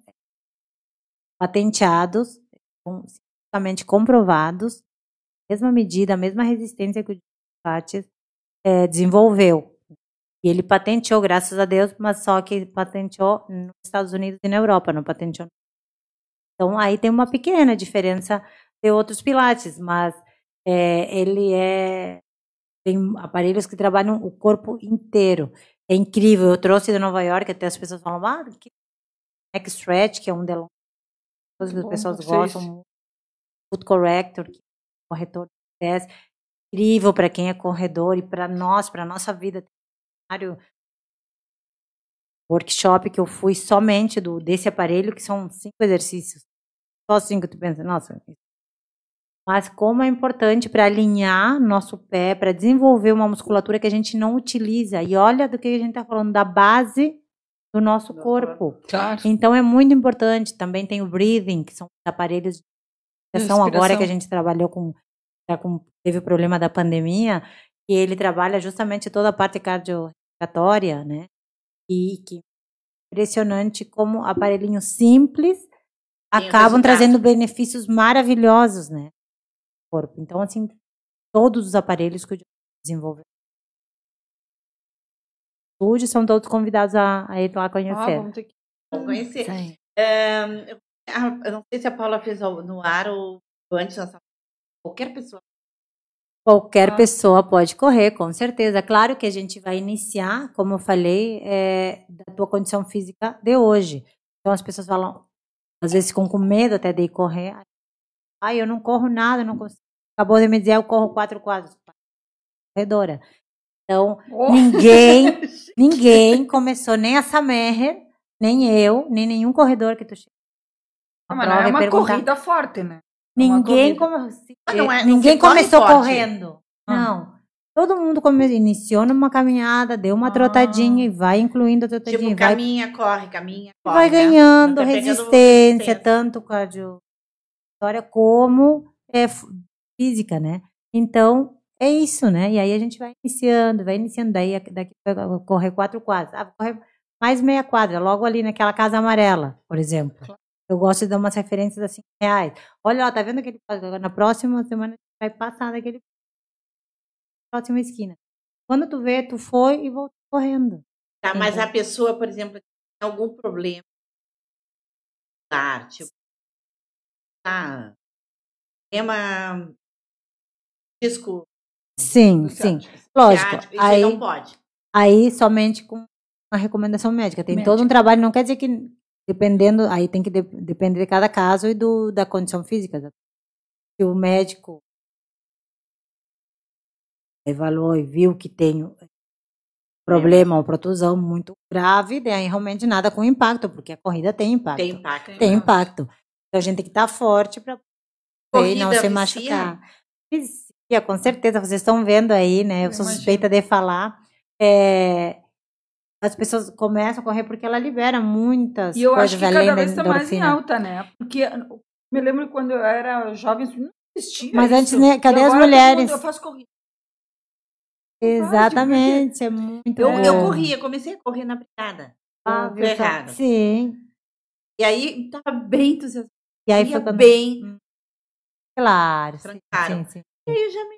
patenteados, são cientificamente comprovados, mesma medida, a mesma resistência que o Pilates eh, desenvolveu. E ele patenteou, graças a Deus, mas só que patenteou nos Estados Unidos e na Europa, não patenteou. Então, aí tem uma pequena diferença de outros pilates, mas eh, ele é. Tem aparelhos que trabalham o corpo inteiro. É incrível. Eu trouxe de Nova York, até as pessoas falam, ah, que X-Stretch, que é um delongo. Todas as pessoas gostam. Foot Corrector, que é um corretor de pés. Incrível para quem é corredor e para nós, para nossa vida. Tem workshop que eu fui somente do desse aparelho, que são cinco exercícios. Só cinco, tu pensa, nossa. Mas como é importante para alinhar nosso pé, para desenvolver uma musculatura que a gente não utiliza. E olha do que a gente está falando, da base do nosso Do corpo. Claro. Então é muito importante. Também tem o breathing, que são aparelhos de respiração agora que a gente trabalhou com, tá com teve o problema da pandemia, e ele trabalha justamente toda a parte cardiorrespiratória, né? E que impressionante como aparelhinhos simples acabam trazendo benefícios maravilhosos, né? no Corpo. Então assim, todos os aparelhos que eu desenvolvi estúdio são todos convidados a, a ir lá Ah, conhecer. vamos ter que... Vamos conhecer. Eu- ah, eu não sei se a Paula fez no ar ou antes. Nossa, qualquer pessoa. Qualquer Ah. pessoa pode correr, com certeza. Claro que a gente vai iniciar, como eu falei, é, da tua condição física de hoje. Então as pessoas falam, às vezes ficam com medo até de ir correr. Ai, eu não corro nada, não consigo. Acabou de me dizer, eu corro quatro quadros. Corredora. Então, Oh, ninguém, ninguém começou, nem a Samer, nem eu, nem nenhum corredor que tu chega. Ah, na mas não é uma corrida forte, né? É Ninguém, come... Mas não é- não ninguém começou forte. correndo. Ah. Não. Todo mundo come... iniciou numa caminhada, deu uma Ah. trotadinha e vai incluindo a trotadinha. Tipo, vai, caminha, corre, caminha, corre. vai né? ganhando pegando resistência, tanto cardio história como é, física, né? Então, é isso, né? E aí a gente vai iniciando, vai iniciando. Daí daqui vai correr quatro quadras. Ah, correr mais meia quadra, logo ali naquela casa amarela, por exemplo. Eu gosto de dar umas referências assim, reais. Olha, ó, tá vendo aquele quadro? Na próxima semana vai passar daquele próxima esquina. Quando tu vê, tu foi e voltou correndo. Tá, mas a pessoa, por exemplo, tem algum problema. Tá, tipo. Tá. Tema. Disco. Sim, sim. Lógico. ciático, Aí, aí não pode. aí somente com uma recomendação médica. Tem todo um Médica. trabalho, não quer dizer que dependendo, aí tem que de- depender de cada caso e do, da condição física. Se o médico avaliou e viu que tem problema ou protusão muito grave, daí realmente nada com impacto, porque a corrida tem impacto. Tem impacto. Tem impacto. Então a gente tem que estar forte para não se vicia? machucar. Vicia, com certeza. Vocês estão vendo aí, né? Eu sou Imagino. suspeita de falar. É, as pessoas começam a correr porque ela libera muitas E eu coisas acho que além cada da vez está mais em alta, né? Porque me lembro quando eu era jovem, isso não existia. Mas antes, isso. né, cadê E as mulheres? eu faço corrida. Exatamente, é muito Eu, eu corria, comecei a correr na brigada. Ah, viu. Sim. E aí tava bem entusiasmada. E aí foi quando... bem. Claro, sim, Trancaram. sim, sim. E aí eu já me.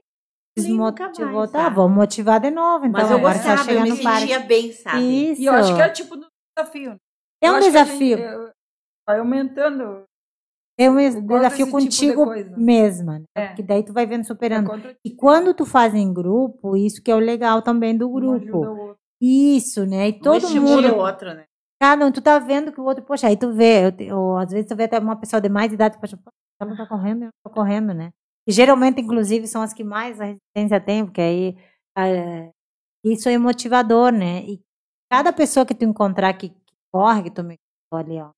Nem nunca Desmotivou. mais, tá, sabe? vamos motivar de novo, então. Mas eu agora tá gostava, eu chegando me sentia bem, sabe? Isso. E eu acho que é tipo um desafio. né? É Eu um acho que a desafio. gente, vai aumentando. É um desafio desse tipo de contigo mesma, né? É. Porque daí tu vai vendo É superando. ti, E quando tu faz em grupo, isso que é o legal também do um grupo. Isso, né? E Um todo estimula mundo, o outro, né? cada um, tu tá vendo que o outro, poxa, aí tu vê, eu, ou às vezes tu vê até uma pessoa de mais idade, poxa, ela não tá correndo, eu não tô correndo, né? Geralmente, inclusive, são as que mais a resistência tem, porque aí ah, isso é motivador, né? E cada pessoa que tu encontrar que, que corre, que tu me ali, ó,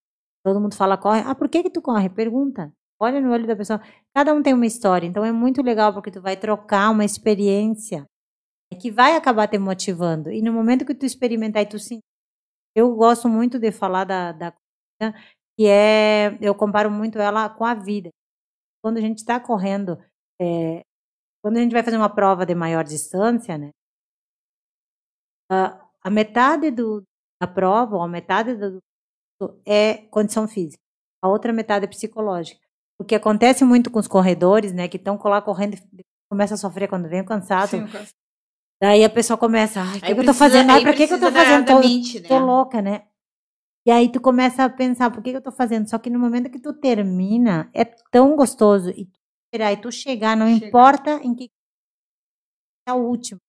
todo mundo fala corre, ah, por que que tu corre? Pergunta. Olha no olho da pessoa. Cada um tem uma história, então é muito legal porque tu vai trocar uma experiência que vai acabar te motivando. E no momento que tu experimentar e tu sentir, eu gosto muito de falar da, da que é, eu comparo muito ela com a vida. Quando a gente está correndo, é, quando a gente vai fazer uma prova de maior distância, né? A, a metade do, da prova, ou a metade do, é condição física. A outra metade é psicológica. O que acontece muito com os corredores, né, que estão lá correndo e começa a sofrer quando vem cansado. Sim. Daí a pessoa começa, ai, o que, que eu tô fazendo? Ai, pra que, que eu tô da- fazendo? da Tô, mente, né? tô louca, né? E aí tu começa a pensar, por que, que eu tô fazendo? Só que no momento que tu termina, é tão gostoso. E tu esperar, e tu chegar, não importa em que é o último.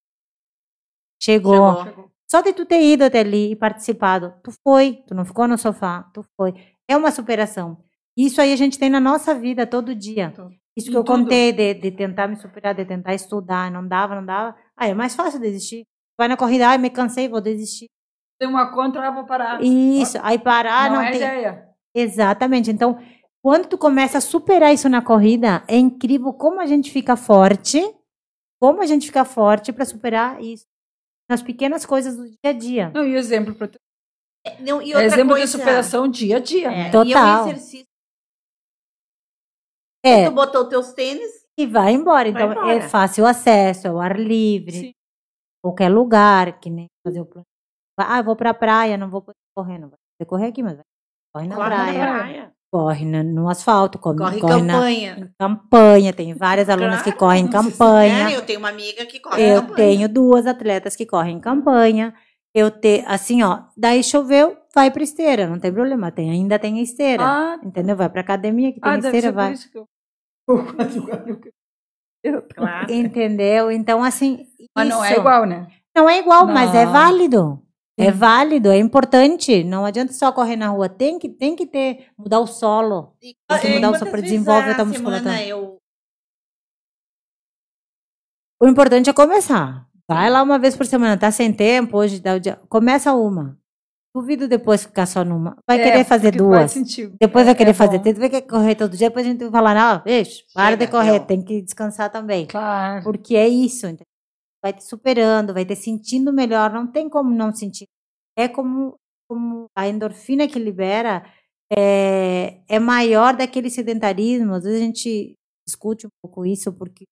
Chegou. Chegou. Chegou. Só de tu ter ido até ali e participado, tu foi, tu não ficou no sofá, tu foi. É uma superação. Isso aí a gente tem na nossa vida todo dia. Isso Em que eu tudo. contei de, de tentar me superar, de tentar estudar, não dava, não dava. Ah, é mais fácil desistir. Vai na corrida, ai, me cansei, vou desistir. Tem uma contra, ah, vou parar. Isso, aí parar, não, não, é tem. ideia. Exatamente. Então, quando tu começa a superar isso na corrida, é incrível como a gente fica forte, como a gente fica forte para superar isso nas pequenas coisas do dia a dia. Não, e exemplo, pra... Não, e é outra exemplo coisa, de superação dia a dia. É, né? E Total. é um exercício. É, Tu botou teus tênis, e vai embora. Vai Então, embora. é fácil acesso, é o ar livre, Sim. qualquer lugar, que nem fazer o plano. Ah, eu vou pra praia, não vou poder correr, não vai poder correr aqui, mas vai. Corre na corre na praia, praia. corre na- no asfalto, corre, Corre em corre na campanha. em campanha. Tem várias alunas que Claro, correm em não se campanha. Eu tenho uma amiga que corre em Eu campanha. tenho duas atletas que correm em campanha. Eu te, assim, ó, daí choveu, vai pra esteira, não tem problema, tem, ainda tem a esteira. Ah, Entendeu? Vai pra academia que tem ah deve esteira, vai. isso que eu... eu... Claro. Entendeu? Então, assim. Mas não é isso- igual, né? Não é igual, mas é Não. É válido, é importante. Não adianta só correr na rua. Tem que, tem que ter, mudar o solo. E, Tem que e mudar o vezes desenvolve a tua musculatura. eu O importante é começar. Vai lá uma vez por semana, tá sem tempo, hoje dá o dia. Começa uma. Duvido depois ficar só numa. Vai É, querer fazer duas. Depois vai É- querer é fazer vai querer correr todo dia, depois a gente vai falar, não, deixa, para de correr, tem que descansar também. Claro. Porque é isso, entendeu? Vai te superando, vai te sentindo melhor, não tem como não sentir. É como, como a endorfina que libera é, é maior daquele sedentarismo. Às vezes a gente discute um pouco isso, porque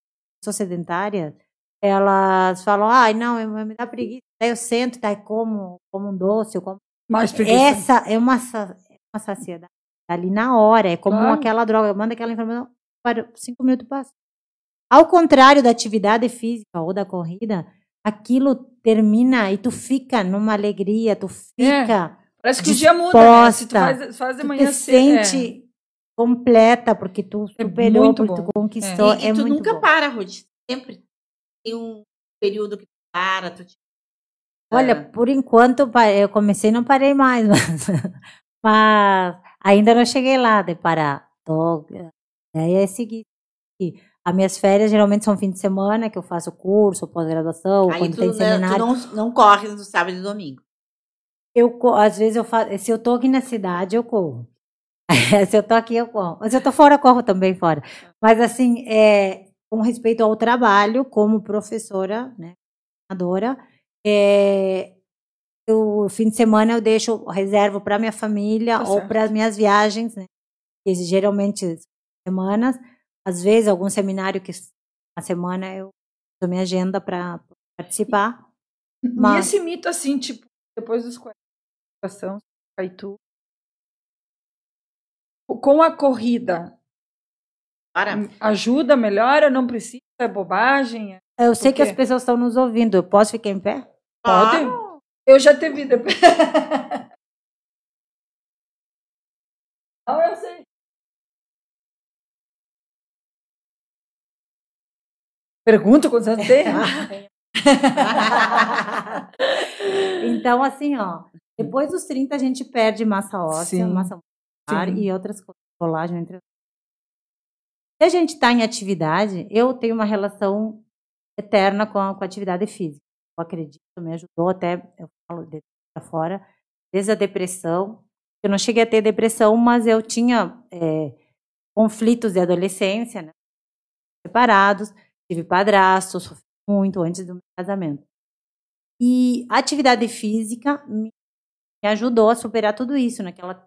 sou sedentária, elas falam, ai, não, eu, me dá preguiça, daí eu sento, daí como, como um doce, eu como Mais preguiça. essa é uma, é uma saciedade ali na hora. É como Claro. aquela droga. Manda aquela informação, para cinco minutos passa. Ao contrário da atividade física ou da corrida, aquilo termina e tu fica numa alegria, tu fica, Parece que o dia muda, né? Se tu faz, faz de tu manhã te cedo. sente completa porque tu É superou, muito porque tu bom. conquistou. E, e é tu muito nunca bom. para, Ruth. Sempre tem um período que tu para, tu te... Olha, É. por enquanto eu comecei e não parei mais, mas, mas ainda não cheguei lá de parar. Tô, aí é seguir. As minhas férias geralmente são fim de semana, que eu faço curso, pós-graduação, quando tu, tem tu seminário. não, não corre no sábado e domingo. Eu, às vezes eu faço, se eu tô aqui na cidade, eu corro. se eu tô aqui, eu corro. Mas se eu tô fora, eu corro também fora. Mas assim, é, com respeito ao trabalho, como professora, né, treinadora, é, eu, fim de semana eu deixo, reservo para minha família Tá ou para minhas viagens, né, que geralmente semanas. Às vezes, algum seminário que na semana eu uso minha agenda para participar. E Mas- esse mito, assim, tipo, depois dos 40 anos, aí tu. Com a corrida, Para. ajuda, melhora, não precisa, é bobagem? é- Eu sei que as pessoas estão nos ouvindo. Eu posso ficar em pé? Pode? Claro. Eu já te vi depois. Não, eu sei. Pergunta quantos anos tem? então, assim, ó, depois dos 30 a gente perde massa óssea, Sim, massa muscular e outras coisas, colágeno, entre. Se a gente está em atividade, eu tenho uma relação eterna com a, com a atividade física. Eu acredito, me ajudou até, eu falo de fora, desde a depressão. Eu não cheguei a ter depressão, mas eu tinha é, conflitos de adolescência, né? separados, tive padrasto, sofri muito antes do meu casamento. E a atividade física me, ajudou a superar tudo isso. Naquela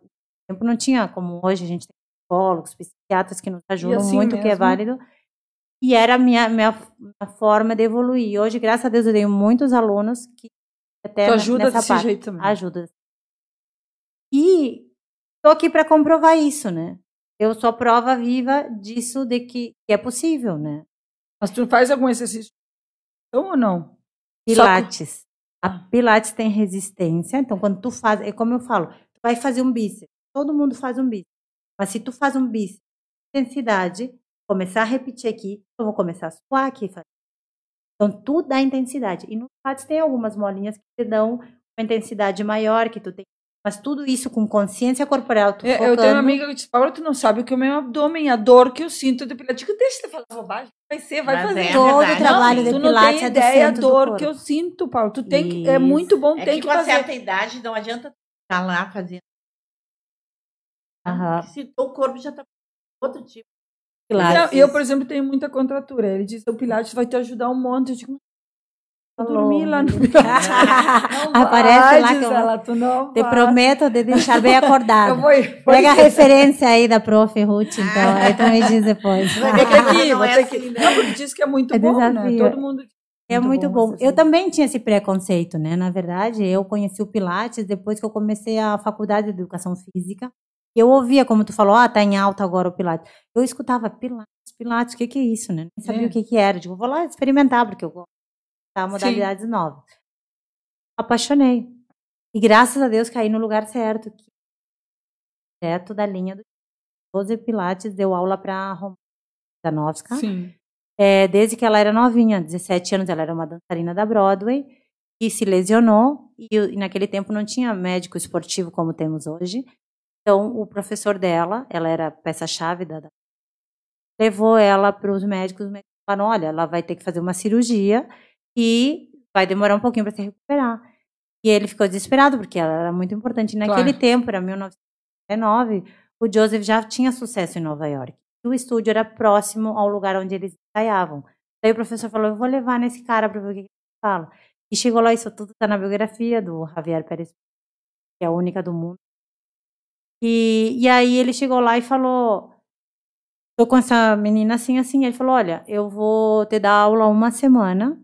tempo não tinha como hoje, a gente tem psicólogos, psiquiatras que nos ajudam assim muito, que é mesmo? válido. E era a minha, minha, minha forma de evoluir. Hoje, graças a Deus, eu tenho muitos alunos que até Tu ajuda nessa desse parte jeito também. ajuda. E tô aqui para comprovar isso, né? Eu sou prova viva disso de que, que é possível, né? Mas tu faz algum exercício então, ou não? Só que- Pilates. A Pilates tem resistência, então quando tu faz, é como eu falo, tu vai fazer um bíceps. Todo mundo faz um bíceps. Mas se tu faz um bíceps, intensidade, começar a repetir aqui, eu vou começar a suar aqui. fazer. Então tudo dá intensidade. E no Pilates tem algumas molinhas que te dão uma intensidade maior, que tu tem. Mas tudo isso com consciência corporal, tu Eu, eu focando. tenho uma amiga que disse, Paula, tu não sabe o que é o meu abdômen, a dor que eu sinto de pilates. Digo, deixa eu falar bobagem, vai ser, vai Mas fazer. é Todo o trabalho Não, de tu não Pilates tem é ideia a dor que eu sinto, Paulo. Tu tem que, é muito bom, É tem que que com a fazer. certa idade não adianta estar lá fazendo. Aham. Se o corpo já está outro tipo. Pilates. Eu, por exemplo, tenho muita contratura. Ele disse, o Pilates vai te ajudar um monte. Eu digo, Falou, dormir lá no. Não Aparece vai, lá que eu- ela, tu não Te vai. prometo de deixar bem acordado. Eu Pega a referência aí da prof. Ruth, então, aí tu me diz depois. Vai ter Não, que ir, não vou é ter assim, que ir. né? Não, porque diz que é muito É bom, né? desafio. Todo mundo diz É muito bom. esse Eu também tinha esse preconceito, né? Na verdade, eu conheci o Pilates depois que eu comecei a faculdade de Educação Física. Eu ouvia, como tu falou, ah, tá em alta agora o Pilates. Eu escutava Pilates, Pilates, o que que é isso, né? Nem sabia É. o que que era. Digo, vou lá experimentar, porque eu gosto de modalidades novas. Apaixonei. E graças a Deus caí no lugar certo. Que perto da linha do 12 Pilates, deu aula para Romana Zanovska. Sim. É, desde que ela era novinha, 17 anos, ela era uma dançarina da Broadway e se lesionou e, e naquele tempo não tinha médico esportivo como temos hoje. Então o professor dela, ela era peça-chave da, da- levou ela para os médicos, os médicos falaram, olha, ela vai ter que fazer uma cirurgia e vai demorar um pouquinho para se recuperar. E ele ficou desesperado porque ela era muito importante. E naquele Claro. tempo, era 1999, o Joseph já tinha sucesso em Nova York. E o estúdio era próximo ao lugar onde eles ensaiavam. Daí o professor falou: Eu vou levar nesse cara para ver o que ele fala. E chegou lá, isso tudo está na biografia do Javier Pérez, que é a única do mundo. E, e aí ele chegou lá e falou: Tô com essa menina assim, assim. Ele falou: Olha, eu vou te dar aula uma semana.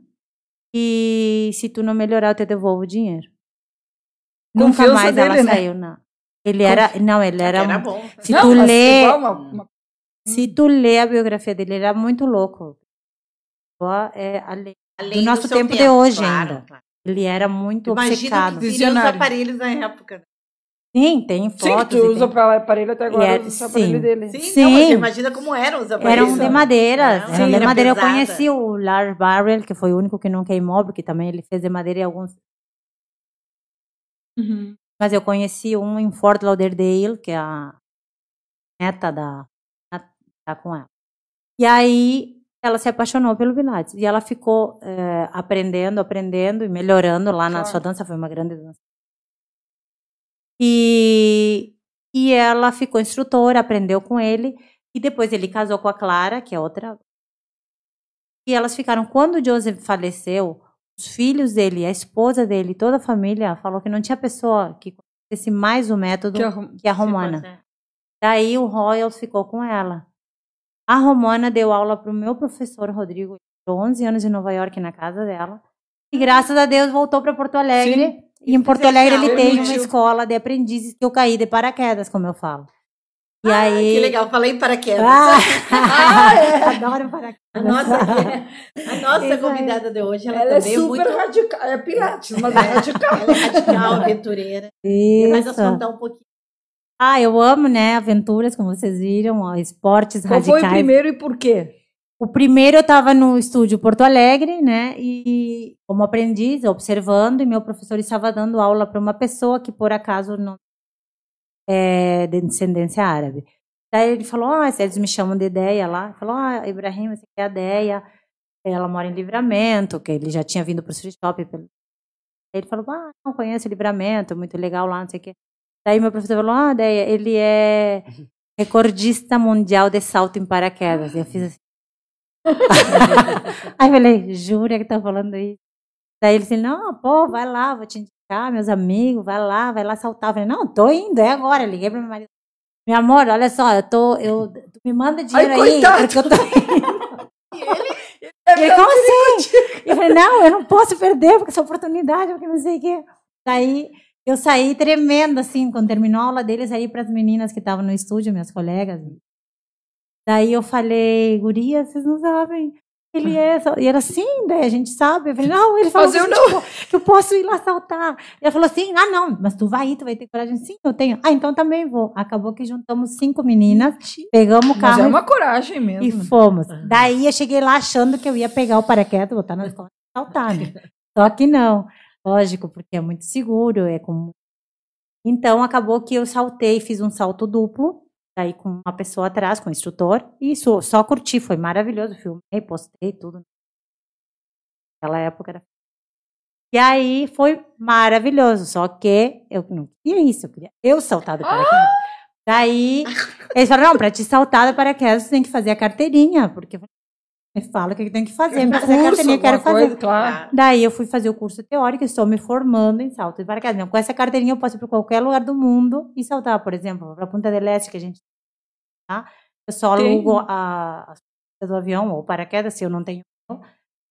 E se tu não melhorar, eu te devolvo o dinheiro. Nunca Confiança mais ela dele, né? saiu, não. Ele era. Não, ele era. Era um- bom. Se Não, tu lê. uma- uma- Se tu lê a biografia dele, ele era muito louco. Só, é, ale- Além nosso seu tempo de hoje claro, ainda. claro. Ele era muito Imagina obcecado. que seriam os aparelhos na época. Sim, tem Sim, fotos. tu e usa tem- para aparelho até agora, é- usa o aparelho sim. dele. Sim, Sim. Não, mas imagina como eram os aparelhos. Eram de madeira. Não, eram sim, de era madeira. Eu conheci o Lars Barrel, que foi o único que não queimou, porque também ele fez de madeira e alguns. Uhum. Mas eu conheci um em Fort Lauderdale, que é a neta da. tá com ela. E aí ela se apaixonou pelo Pilates. E ela ficou eh, aprendendo, aprendendo e melhorando lá na Claro. sua dança. Foi uma grande dança. E, e ela ficou instrutora, aprendeu com ele. E depois ele casou com a Clara, que é outra. E elas ficaram. Quando o Joseph faleceu, os filhos dele, a esposa dele, toda a família falou que não tinha pessoa que conhecesse mais o método Que arrum- que a Romana. Daí o Royals ficou com ela. A Romana deu aula para o meu professor Rodrigo, ele ficou 11 anos em Nova York na casa dela. E graças a Deus voltou para Porto Alegre. Sim. E em Porto Alegre ele tem uma escola de aprendizes que eu caí de paraquedas, como eu falo. E Ah, aí. Que legal, falei em paraquedas. Ah, Adoro paraquedas. A nossa, a nossa convidada de hoje, ela, Ela é também é super muito radical. É Pilates, mas é radical. ela é radical, aventureira. Mas nós Isso. contar um pouquinho. Ah, eu amo, né? Aventuras, como vocês viram, ó, esportes Qual foi o radicais. primeiro e por quê? O primeiro eu estava no estúdio Porto Alegre, né? E como aprendiz, observando, e meu professor estava dando aula para uma pessoa que por acaso não é de descendência árabe. Daí ele falou, ah, eles me chamam de Ideia lá. Ele falou, ah, Ibrahim, você quer a Ideia? Ela mora em Livramento, que ele já tinha vindo para o Street Shop. Ele falou, ah, não conheço Livramento, muito legal lá, não sei o quê. Daí meu professor falou, ah, Ideia, ele é recordista mundial de salto em paraquedas. E eu fiz assim. Aí eu falei, jura que tá falando isso? Daí ele disse, não, pô, vai lá, vou te indicar, meus amigos, vai lá, vai lá saltar. Eu falei, não, tô indo, é agora. Eu liguei para meu marido. Meu amor, olha só, eu tô. Eu, tu me manda dinheiro Ai, aí, porque eu tô indo. E ele? Ele, como assim? Eu falei, não, eu não posso perder, porque essa oportunidade, porque não sei o quê. Daí eu saí tremendo, assim, quando terminou a aula dele, saí para as meninas que estavam no estúdio, minhas colegas. Daí eu falei, guria, vocês não sabem. Ele é. E era assim, daí a gente sabe. Eu falei, não, ele falou eu não. que eu posso ir lá saltar. Ele falou assim: ah, não, mas tu vai ir, tu vai ter coragem. Sim, eu tenho. Ah, então também vou. Acabou que juntamos cinco meninas, pegamos o carro. Mas é uma coragem mesmo. E fomos. Ah. Daí eu cheguei lá achando que eu ia pegar o paraquedas, botar na escola e saltar. Né? Só que não. Lógico, porque é muito seguro, é como. Então acabou que eu saltei, fiz um salto duplo Aí com uma pessoa atrás, com o instrutor. E isso, só curti, foi maravilhoso. Filmei, postei tudo. Naquela época era. E aí foi maravilhoso. Só que eu não queria isso, eu queria eu saltar do paraquedas. Ah! Daí eles falaram: não, para te saltar do paraquedas, você tem que fazer a carteirinha. Porque fala o que tem que fazer. Me fazer a carteirinha, quero fazer. Coisa, claro. Daí eu fui fazer o curso teórico, estou me formando em salto de paraquedas. Com essa carteirinha eu posso ir para qualquer lugar do mundo e saltar, por exemplo, para Punta del Este, que a gente tá? Eu só alugo a, a do avião ou paraquedas, se eu não tenho.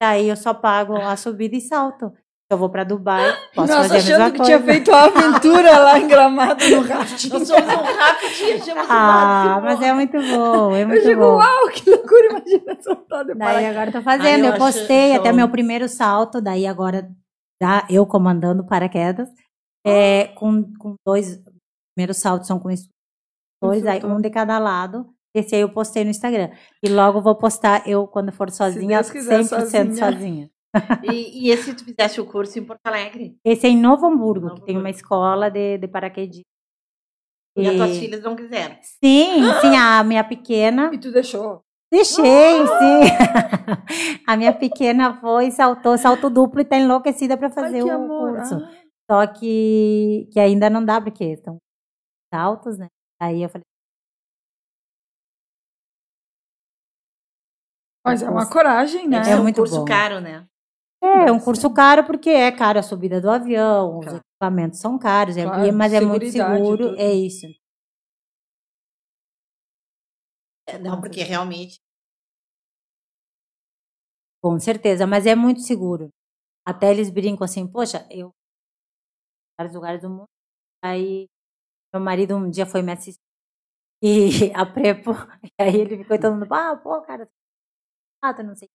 Daí eu só pago a subida e salto. Eu vou para Dubai, posso Nossa, fazer a mesma que coisa. tinha feito uma aventura lá em Gramado no rafting. Nós somos um rapidinho, chama Ah, mas é muito bom, é muito eu digo, bom. uau, que loucura, imagina saltar de Daí agora tô fazendo, Ai, eu, eu postei até meu primeiro salto, daí agora já eu comandando paraquedas, é, com, com dois, primeiros saltos são com dois, aí um de cada lado. Esse aí eu postei no Instagram. E logo vou postar eu, quando for sozinha, Se quiser, 100% sozinha. sozinha. E, e esse tu fizeste o curso em Porto Alegre? Esse é em Novo Hamburgo, Novo que tem uma escola de, de paraquedismo. E, e as tuas filhas não quiseram? Sim, sim, a minha pequena. E tu deixou? Deixei, ah! sim. a minha pequena foi, saltou, salto duplo e tá enlouquecida para fazer Ai, o amor. curso. Ah. Só que, que ainda não dá, porque estão altos, né? Aí eu falei. Mas é uma coragem, né? É, é um curso bom. caro, né? É, é um curso caro porque é caro a subida do avião, claro. os equipamentos são caros, é, claro, é, mas é muito seguro, é isso. É, não, porque realmente. Com certeza, mas é muito seguro. Até eles brincam assim, poxa, eu vários lugares do mundo. Aí meu marido um dia foi me assistir e a Prepo, e aí ele ficou todo mundo, ah, pô, cara, ah, não sei.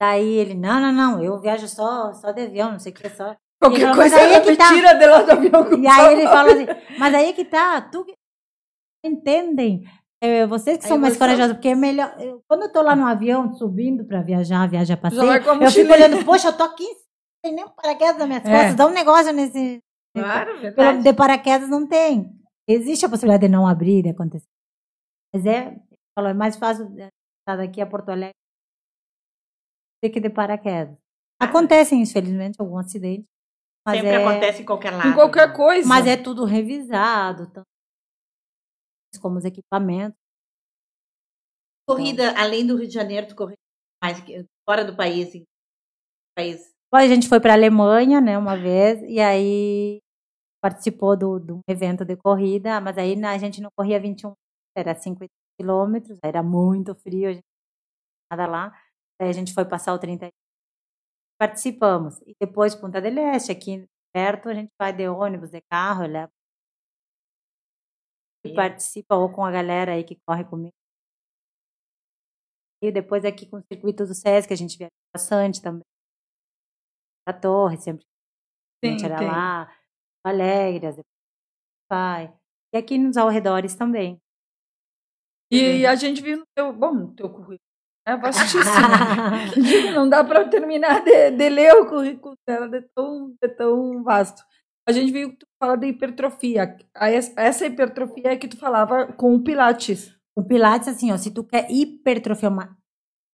Daí ele, não, não, não, eu viajo só, só de avião, não sei o que, só. Qualquer falou, coisa aí é que tá. tira de lá do avião. E aí ele fala assim, mas aí é que tá, tu entendem, é, vocês que são mais corajosos, porque é melhor. Eu, quando eu tô lá no avião, subindo para viajar, viajar passeio, eu fico olhando, poxa, eu tô aqui, não tem nem um paraquedas nas minhas é. costas, dá um negócio nesse. Claro, verdade. De paraquedas não tem. Existe a possibilidade de não abrir, de acontecer. Mas é, falou, é mais fácil estar daqui a Porto Alegre do que de paraquedas. Acontecem, infelizmente, algum acidente. Sempre é... acontece em qualquer lado. Em qualquer né? coisa. Mas é tudo revisado, tanto como os equipamentos. Corrida, então, além do Rio de Janeiro, tu correu mais fora do país, em país a gente foi para a Alemanha, né, uma vez, e aí participou do, do evento de corrida, mas aí a gente não corria 21, era 50 quilômetros, era muito frio, a gente nada lá. A gente foi passar o 30 participamos. E depois Punta del Este, aqui perto, a gente vai de ônibus, de carro, leva e participa ou com a galera aí que corre comigo. E depois aqui com o circuito do SESC, a gente viaja bastante também a torre, sempre a gente era lá, Alegres, pai. E aqui nos arredores também. E, a gente viu no teu, bom, no teu currículo, É vastíssimo. não dá para terminar de, de, ler o currículo dela, é tão, é tão vasto. A gente viu que tu fala de hipertrofia. Essa hipertrofia é que tu falava com o Pilates. O Pilates, assim, ó, se tu quer hipertrofia, uma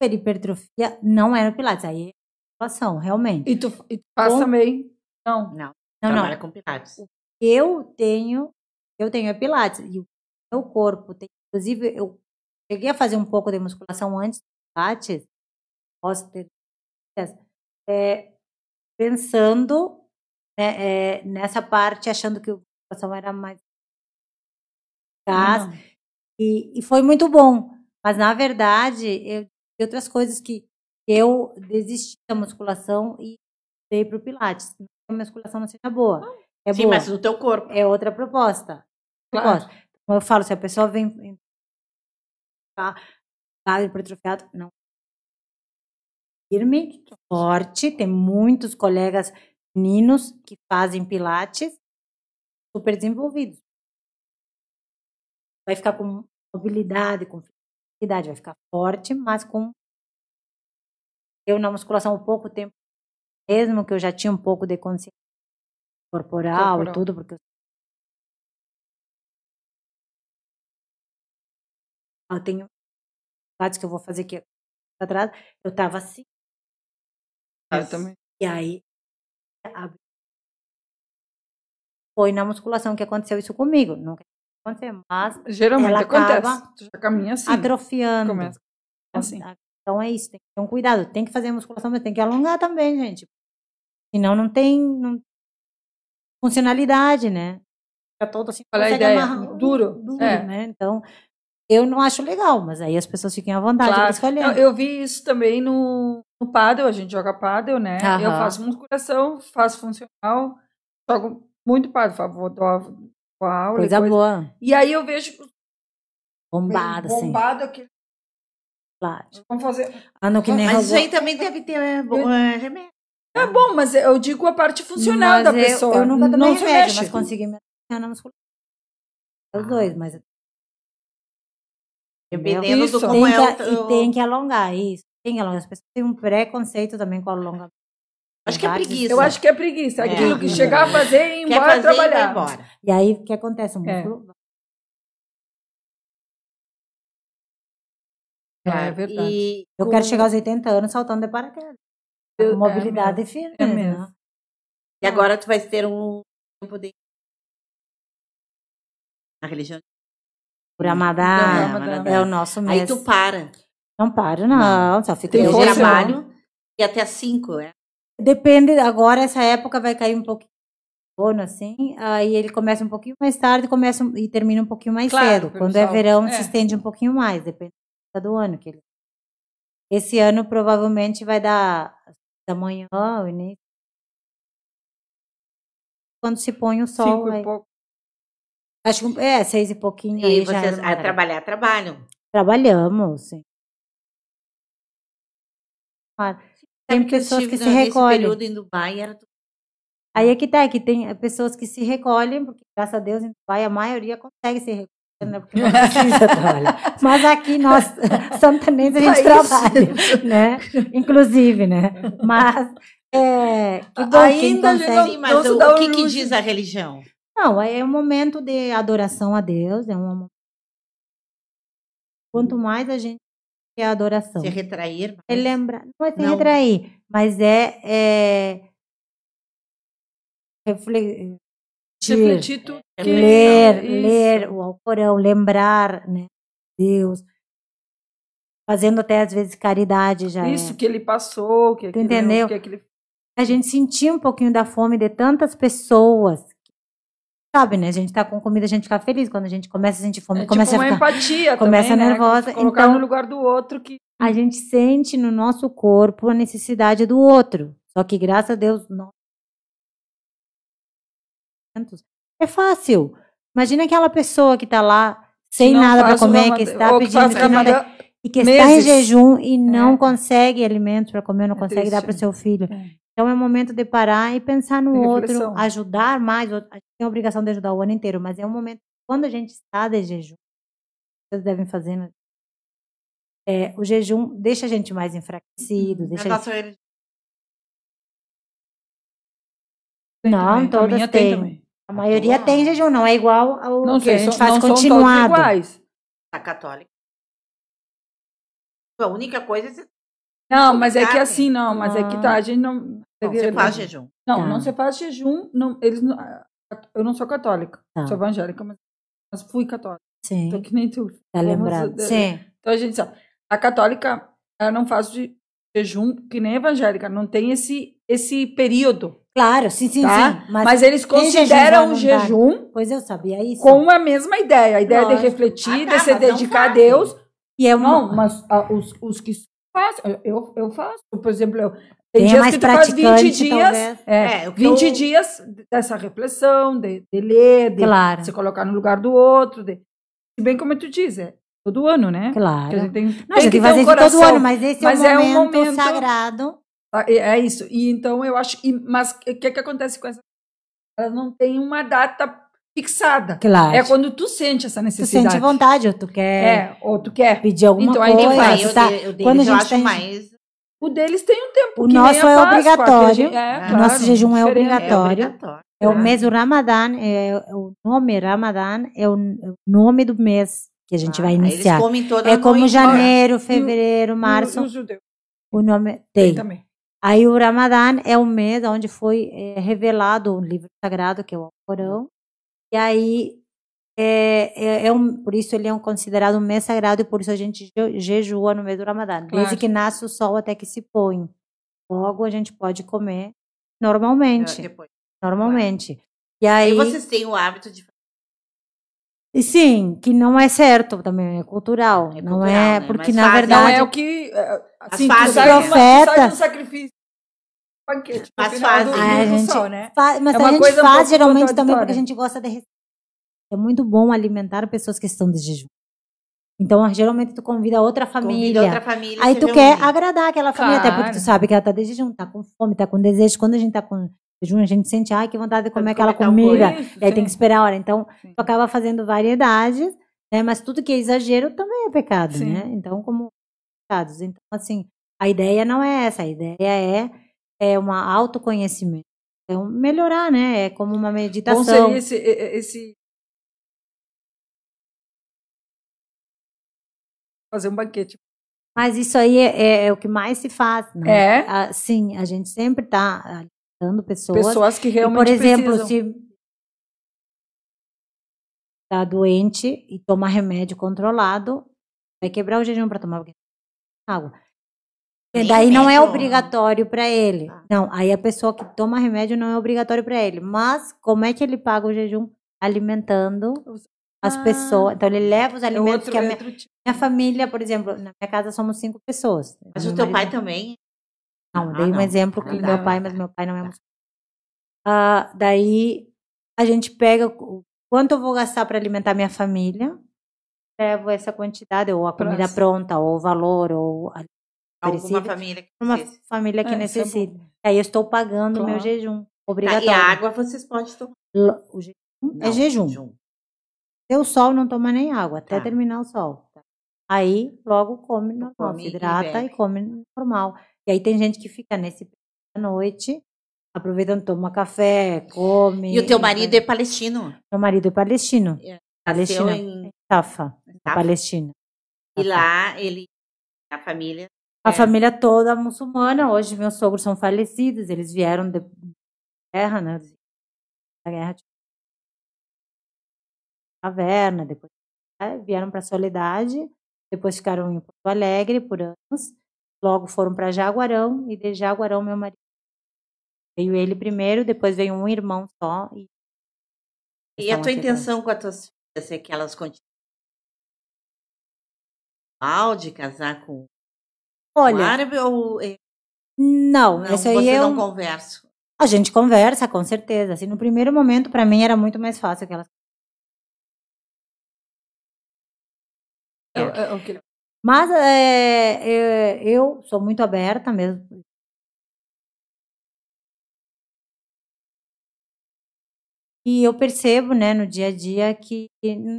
hipertrofia, não é no Pilates, aí é musculação, realmente. E tu, e tu faz com... também? Não. Não, não, Trabalha não. com Pilates. O eu tenho, eu tenho é Pilates, e o meu corpo tem, inclusive, eu cheguei a fazer um pouco de musculação antes do Pilates, posso ter é, pensando né, é, nessa parte, achando que a musculação era mais eficaz, e, e foi muito bom. Mas, na verdade, eu, outras coisas que eu desisti da musculação e dei para o Pilates. A musculação não seja boa. É Sim, boa. mas no teu corpo. É outra proposta. Claro. Proposta. Como eu falo, se a pessoa vem tá, tá hipertrofiado, não. Firme, forte, tem muitos colegas meninos que fazem pilates super desenvolvidos. Vai ficar com mobilidade, com flexibilidade, vai ficar forte, mas com eu na musculação há pouco tempo, mesmo que eu já tinha um pouco de consciência corporal, corporal. e tudo, porque eu tenho que eu vou fazer aqui atrás, eu tava assim. Eu também. E aí foi na musculação que aconteceu isso comigo. Não aconteceu, mas geralmente ela acontece. Tu já caminha assim. Atrofiando. Começa assim. Então é isso, tem que ter um cuidado. Tem que fazer musculação, mas tem que alongar também, gente. Senão não tem, não funcionalidade, né? Fica todo assim, é a ideia? Amarrar, duro, duro é. né? Então, eu não acho legal, mas aí as pessoas fiquem à vontade claro. de escolher. Eu, eu vi isso também no, no paddle, a gente joga paddle, né? Aham. Eu faço musculação, faço funcional, jogo muito paddle, vou dar aula. Coisa, coisa boa. E aí eu vejo bombado, assim. Bombado aqui. Claro. Vamos fazer. Ah, não, que nem Mas isso aí também deve ter é, é, remédio. É bom, mas eu digo a parte funcional mas da eu, pessoa. Eu nunca tomei não remédio, mas consegui me na musculação. Os dois, mas... Dependendo do como tem é que, o... E tem que alongar, isso. Tem que alongar. As pessoas têm um preconceito também com alongamento. Acho que é preguiça. Eu acho que é preguiça. É. Aquilo que chegar a fazer e ir embora fazer, trabalhar. embora. E aí, o que acontece? O é. músculo... É, é verdade. E eu quero chegar aos 80 anos saltando de paraquedas. Eu, mobilidade é firme. É mesmo. Né? E agora tu vai ter um tempo de. A religião. Por Amadá, é o nosso mês. Aí tu para. Não paro, não. não. Só fica eu trabalho e até às 5, é? Depende, agora essa época vai cair um pouquinho assim, aí ele começa um pouquinho mais tarde começa e termina um pouquinho mais claro, cedo. Quando é verão, é. se estende um pouquinho mais, depende do ano que ele. Esse ano provavelmente vai dar da manhã, o início. Quando se põe o sol. Cinco aí. e pouco. Acho que é, seis e pouquinho. E aí vocês a trabalhar, trabalham? Trabalhamos, sim. Tem pessoas que se recolhem. período em Dubai era Aí é que tá, é que tem pessoas que se recolhem, porque graças a Deus em Dubai a maioria consegue se recolher né? Porque não precisa trabalhar. Mas aqui nós, santanenses, a gente trabalha, né? Inclusive, né? Mas é, que bom Ainda quem consegue. Sim, mas o, o que, que diz a religião? Não, é um momento de adoração a Deus, é um Quanto mais a gente quer adoração. Se retrair. É lembrar, não é se não. retrair, mas é, é refletir, refletir tudo. Ler, ler o Alcorão, lembrar, né? Deus. Fazendo até às vezes caridade já. Isso é. que ele passou, que, aquilo, entendeu? que aquele... A gente sentia um pouquinho da fome de tantas pessoas. Sabe, né? A gente tá com comida, a gente fica feliz. Quando a gente começa a sentir fome, é, começa tipo a ficar, empatia começa também, nervosa. Né? Colocar então, no lugar do outro que a gente sente no nosso corpo a necessidade do outro. Só que graças a Deus nós é fácil. Imagina aquela pessoa que está lá sem não nada para comer, que está pedindo que nada, e que meses. está em jejum e não é. consegue alimentos para comer, não é consegue triste. dar para o seu filho. É. Então é o momento de parar e pensar no outro, ajudar mais. A gente tem a obrigação de ajudar o ano inteiro, mas é um momento quando a gente está de jejum, vocês devem fazer é, o jejum deixa a gente mais enfraquecido, deixa A Tem Não, também. A todas têm. A maioria tem jejum, não é igual ao Não que sei, a gente são- faz não são todos continuado. iguais. tá católica. A única coisa é Não, mas é que assim, não, mas é que tá, a gente não. não, você faz jejum. Não, Tá. não se faz jejum. Não, eles não, eu não sou católica, Tá. sou evangélica, mas, mas fui católica. Sim, Tô que nem tu. tá lembrado. Sim, Então a gente sabe. A católica, ela não faz de jejum que nem a evangélica, não tem esse, esse período, claro, sim, sim, tá? sim. Mas, eles tem jejum consideram o voluntário. jejum Pois eu sabia isso. com a mesma ideia, a ideia Lógico. de refletir, Ah, de tá, se mas não dedicar a. Deus. E é uma, Não, mas ah, os, os que fazem, eu, eu faço. Por exemplo, eu, tem é dias mais que tu faz 20 praticante, dias, é, É, o que 20 eu- dias dessa reflexão, de, de ler, de Claro, se colocar no lugar do outro. De, se bem como tu diz, é todo ano, né? Que a claro. gente tem, Não, a tem gente que vai ter um fazer isso todo coração. ano, mas esse Mas é, é o um momento, momento- sagrado. Ah, É é isso. E então eu acho. e- mas o que, que acontece com essa? Ela não tem uma data fixada. Claro. É quando tu sente essa tu necessidade. sente vontade, ou tu quer É, ou tu quer. pedir alguma Então, aí coisa. tem Aí tá? o deles Quando a eu gente acho tem- mais O deles tem um tempo. O nosso é Páscoa, obrigatório. gente- é, O claro, nosso jejum é diferente. é obrigatório. obrigatório. É o É. mês do Ramadã, é, o nome Ramadã é o nome do mês que a gente vai Ah, iniciar. Eles comem toda É como noite, janeiro, fevereiro, março, E o judeu o nome tem tem. também. Aí o Ramadã é o mês onde foi revelado o livro sagrado, que é o Corão. E aí, é, é, é um, por isso ele é um, considerado um mês sagrado e por isso a gente je- jejua no mês do Ramadã. Desde Claro. que nasce o sol até que se põe. Logo a gente pode comer É, normalmente. depois. Normalmente. E Aí aí, vocês têm o hábito de e sim, que não é certo também, é cultural. É não cultural, é, né? porque Mas na fazem- Não verdade. é o que. é, Assim, tu fazem, sai, né? uma- tu sai Profeta. do sacrifício. Banquete. no Mas final fazem. do- Ah, a do gente sol, né? Fa- mas É a gente coisa um faz geralmente também porque a gente gosta de receber. É muito bom alimentar pessoas que estão de jejum. Então, geralmente tu convida outra convida família. outra família. Aí tu reúne. quer agradar aquela família, até porque Claro. tu sabe que ela tá de jejum, tá com fome, tá com desejo. Quando a gente tá com jejum, a gente sente, ai, que vontade de comer aquela comida. Isso, E aí sim. tem que esperar a hora. Então, Sim. tu acaba fazendo variedades, né? Mas tudo que é exagero também é pecado, Sim. né? Então, como pecados. Então, assim, a ideia não é essa. A ideia é, é um autoconhecimento. É um melhorar, né? É como uma Bom meditação. seria esse, esse. Fazer um banquete. Mas isso aí é, é- é o que mais se faz, né? É? Ah, sim, a gente sempre está alimentando pessoas. Pessoas que E, realmente por exemplo, precisam. se está doente e toma remédio controlado, vai quebrar o jejum para tomar água. E Nem daí não é obrigatório para ele. Ah. Não, aí a pessoa que toma remédio não é obrigatório para ele. Mas como é que ele paga o jejum? Alimentando as Ah. pessoas. Então ele leva os É alimentos outro, que a é minha, tipo. minha família, por exemplo, na minha casa somos cinco pessoas. Mas o teu marido- pai também. não, Ah, dei um não. exemplo Ah, com tá. meu pai, mas meu pai não é muçulmano. Ah, daí a gente pega o quanto eu vou gastar para alimentar minha família, levo essa quantidade, ou a comida Próximo. pronta, ou o valor, ou a Alguma família que uma precisa. família que É, é necessita. bom. Aí eu estou pagando o meu Claro. jejum Tá, obrigatório. e a água vocês podem tomar. O jejum é Não, jejum. Se o sol não toma nem água, até Tá. terminar o sol. Aí, logo come normal, Come se e hidrata e, bebe. come normal. E aí tem gente que fica nesse período da noite, aproveitando, toma café, come. E o teu e marido é palestino. Meu marido é palestino. É, Palestina. Em Tafa, Tafa. Palestina. E lá ele. A família. A É. família toda muçulmana. Hoje meus sogros são falecidos, eles vieram da guerra, né? Da guerra de caverna, depois né, vieram para Soledade, depois ficaram em Porto Alegre por anos, logo foram para Jaguarão e de Jaguarão meu marido veio ele primeiro, depois veio um irmão só e E a tua intenção com as tuas filhas é que elas continuem mal de casar com Olha, árabe ou é, não, não, esse aí você é não conversa? A gente conversa, com certeza. Assim, no primeiro momento, para mim, era muito mais fácil que elas. É, é, o que- Mas é, é, eu sou muito aberta mesmo. E eu percebo, né, no dia a dia, que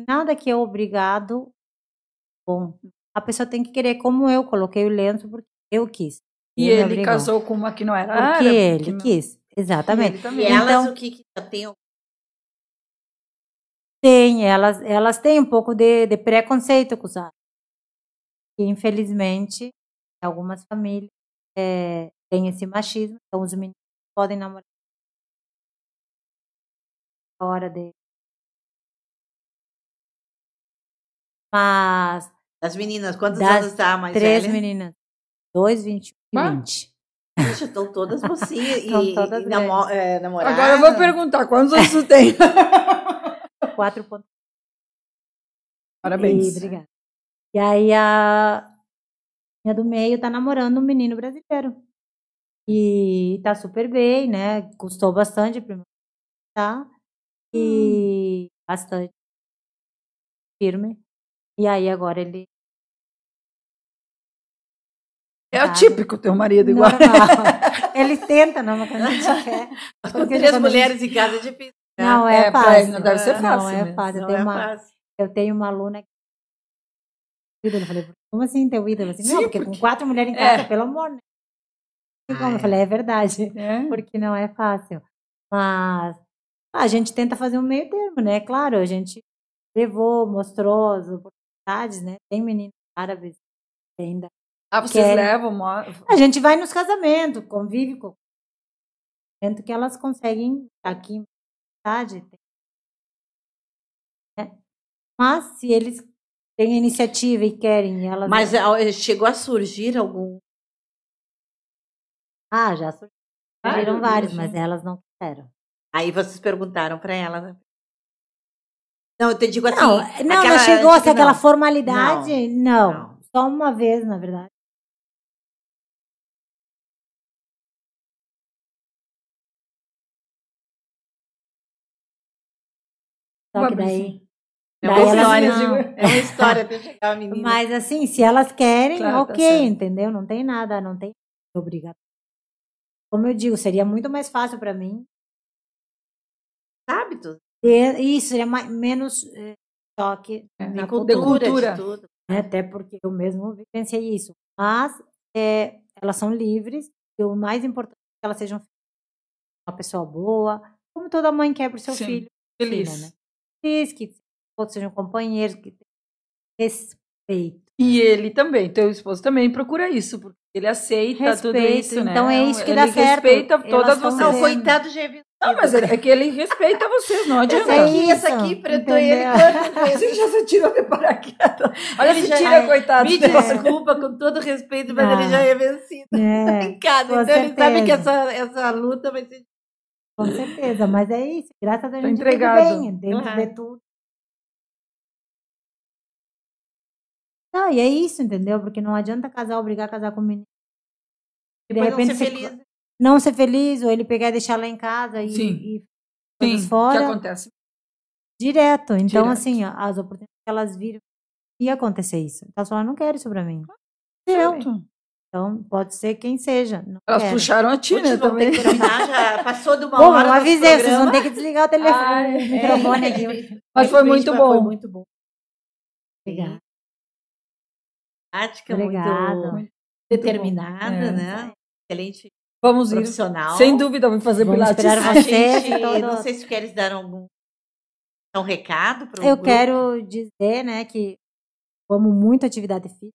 nada que é obrigado bom. A pessoa tem que querer como eu. Coloquei o lenço porque eu quis. E Ele ele obrigou. casou com uma que não era Porque árabe, ele que não- quis. Exatamente. ele E elas, Então- o que, que já tem? Tem, elas, elas têm um pouco de, de preconceito com os árabes. E, infelizmente, algumas famílias eh, têm esse machismo, então os meninos podem namorar a hora de. Mas As meninas, quantos Das anos tá a mais três velha? meninas, dois, vinte e vinte. Puxa, estão todas mocinhas e, Estão todas e namo é, namoradas. Agora eu vou perguntar, quantos anos tu tem? Quatro pontos. Parabéns. E, obrigada. E aí a minha do meio tá namorando um menino brasileiro. E tá super bem, né? Custou bastante pra mim, tá? E bastante firme. E aí agora ele É Tá. atípico teu marido igual. normal. ele tenta, não, mas quando a gente quer. Porque três a gente- mulheres em casa é difícil. né? Não é, É, fácil. não deve ser Não fácil é mesmo. fácil. Eu Não tenho é uma, fácil. Eu tenho uma aluna que. Eu falei, como assim teu ídolo? Assim, não, porque, porque- com quatro mulheres em casa, É. pelo amor, né? Não como. Ah, Eu é. falei, é verdade. É. Porque não é fácil. Mas a gente tenta fazer um meio termo, né? Claro, a gente levou, mostrou as oportunidades, né? Tem meninos árabes ainda. Ah, vocês Querem. levam, A gente vai nos casamentos, convive com momento que elas conseguem aqui em cidade. né? Mas se eles têm iniciativa e querem, elas Mas ó, chegou a surgir algum. ah, já surgiram Vários, vários, né? mas elas não quiseram. Aí vocês perguntaram para ela. né? Não, eu te digo assim. Não, não, aquela- não chegou a ser aquela não. formalidade, não. Não. Só uma vez, na verdade. Só que daí. É daí uma história, não- é uma história até chegar a menina. Mas assim, se elas querem, Claro, tá ok, certo. entendeu? Não tem nada, não tem obrigatório. Como eu digo, seria muito mais fácil para mim. hábitos, ter- Isso, seria mais, menos eh, choque É, na de cultura. cultura, cultura. de tudo. né? Até porque eu mesmo vivenciei isso. Mas é, elas são livres e o mais importante é que elas sejam uma pessoa boa, como toda mãe quer para o seu Sim, filho. Feliz. filha, né? Feliz, que todos sejam companheiros, que tenham respeito. E ele também, teu esposo também procura isso, porque ele aceita tudo Respeito, isso, né? então é isso que ele dá certo. respeita Elas todas tão vocês. Não, coitado é vencido. Não, mas ele- é que ele respeita vocês, não adianta. Essa aqui, essa isso, aqui, pretou ele Você já se tirou de paraquedas. Olha Ele já- tira, Ai, coitado. Me dele. desculpa, com todo respeito, mas Não. ele já é vencido. É, então ele sabe que certeza. essa, essa luta vai ser. Com certeza, mas é isso. Graças a Deus Tá entregado. bem, dentro Claro. de tudo. Não, e é isso, entendeu? Porque não adianta casar, obrigar a casar com o menino. De Depois não repente ser feliz. não ser feliz, ou ele pegar e deixar lá em casa e, Sim. e Sim, coisas que fora. acontece. Direto. Então, Direto. assim, as oportunidades que elas viram, ia acontecer isso. Então, falaram, não quero isso pra mim. Eu. Então, pode ser quem seja. Elas quero. puxaram a ti, Putz, né, vamos também. ter que terminar, já passou de uma Bom, hora. eu nosso avisei, vocês vão ter que desligar o telefone, Ai, o é. microfone aqui. Mas foi muito mas bom. Foi muito bom. Obrigada. Prática, Obrigada. muito determinada, É. né? Excelente Vamos ir. profissional. Sem dúvida, vamos fazer Vamos pilates. esperar A Você, gente, todo- não sei se queres dar algum um recado para Eu quero dizer, né, que amo muito atividade física.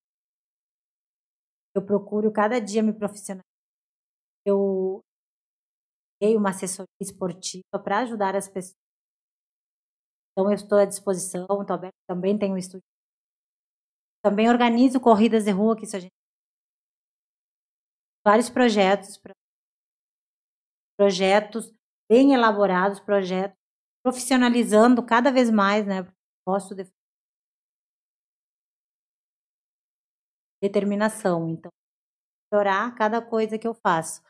Eu procuro cada dia me profissionalizar. Eu dei uma assessoria esportiva para ajudar as pessoas. Então, eu estou à disposição, estou aberta. Também tenho um estúdio. Também organizo corridas de rua, que isso a gente. Vários projetos, projetos bem elaborados, projetos profissionalizando cada vez mais, né? Gosto de determinação, então melhorar cada coisa que eu faço.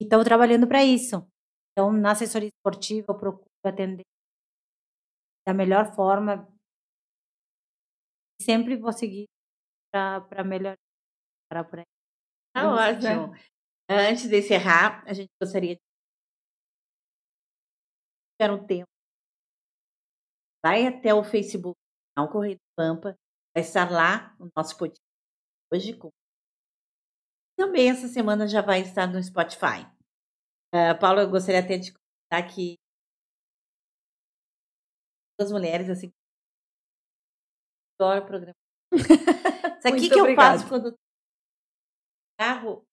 Então trabalhando para isso. Então na assessoria esportiva eu procuro atender da melhor forma e sempre vou seguir para melhorar para por aí. Tá ótimo. Antes de encerrar, a gente gostaria de tiver um tempo. Vai até o Facebook, não Correio do Pampa, vai estar lá o nosso podcast. Hoje. Também essa semana já vai estar no Spotify. Uh, Paulo, eu gostaria até de contar que duas mulheres assim adoro o programa. Isso aqui que eu faço quando carro.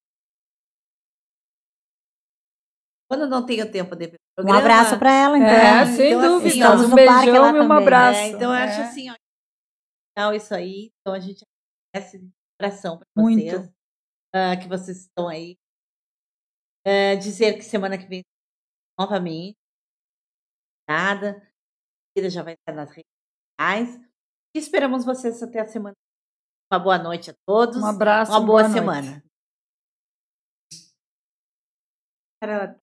Quando não tenho tempo de programa. Um abraço para ela, então. É, sem então, dúvida. Assim, um beijão e um abraço. É, então, eu acho é. assim, ó, isso aí. Então, a gente agradece de coração para vocês. Uh, que vocês estão aí. Uh, dizer que semana que vem, novamente, nada. A já vai estar nas redes sociais. E esperamos vocês até a semana. Uma boa noite a todos. Um abraço. Uma boa, boa semana. Noite.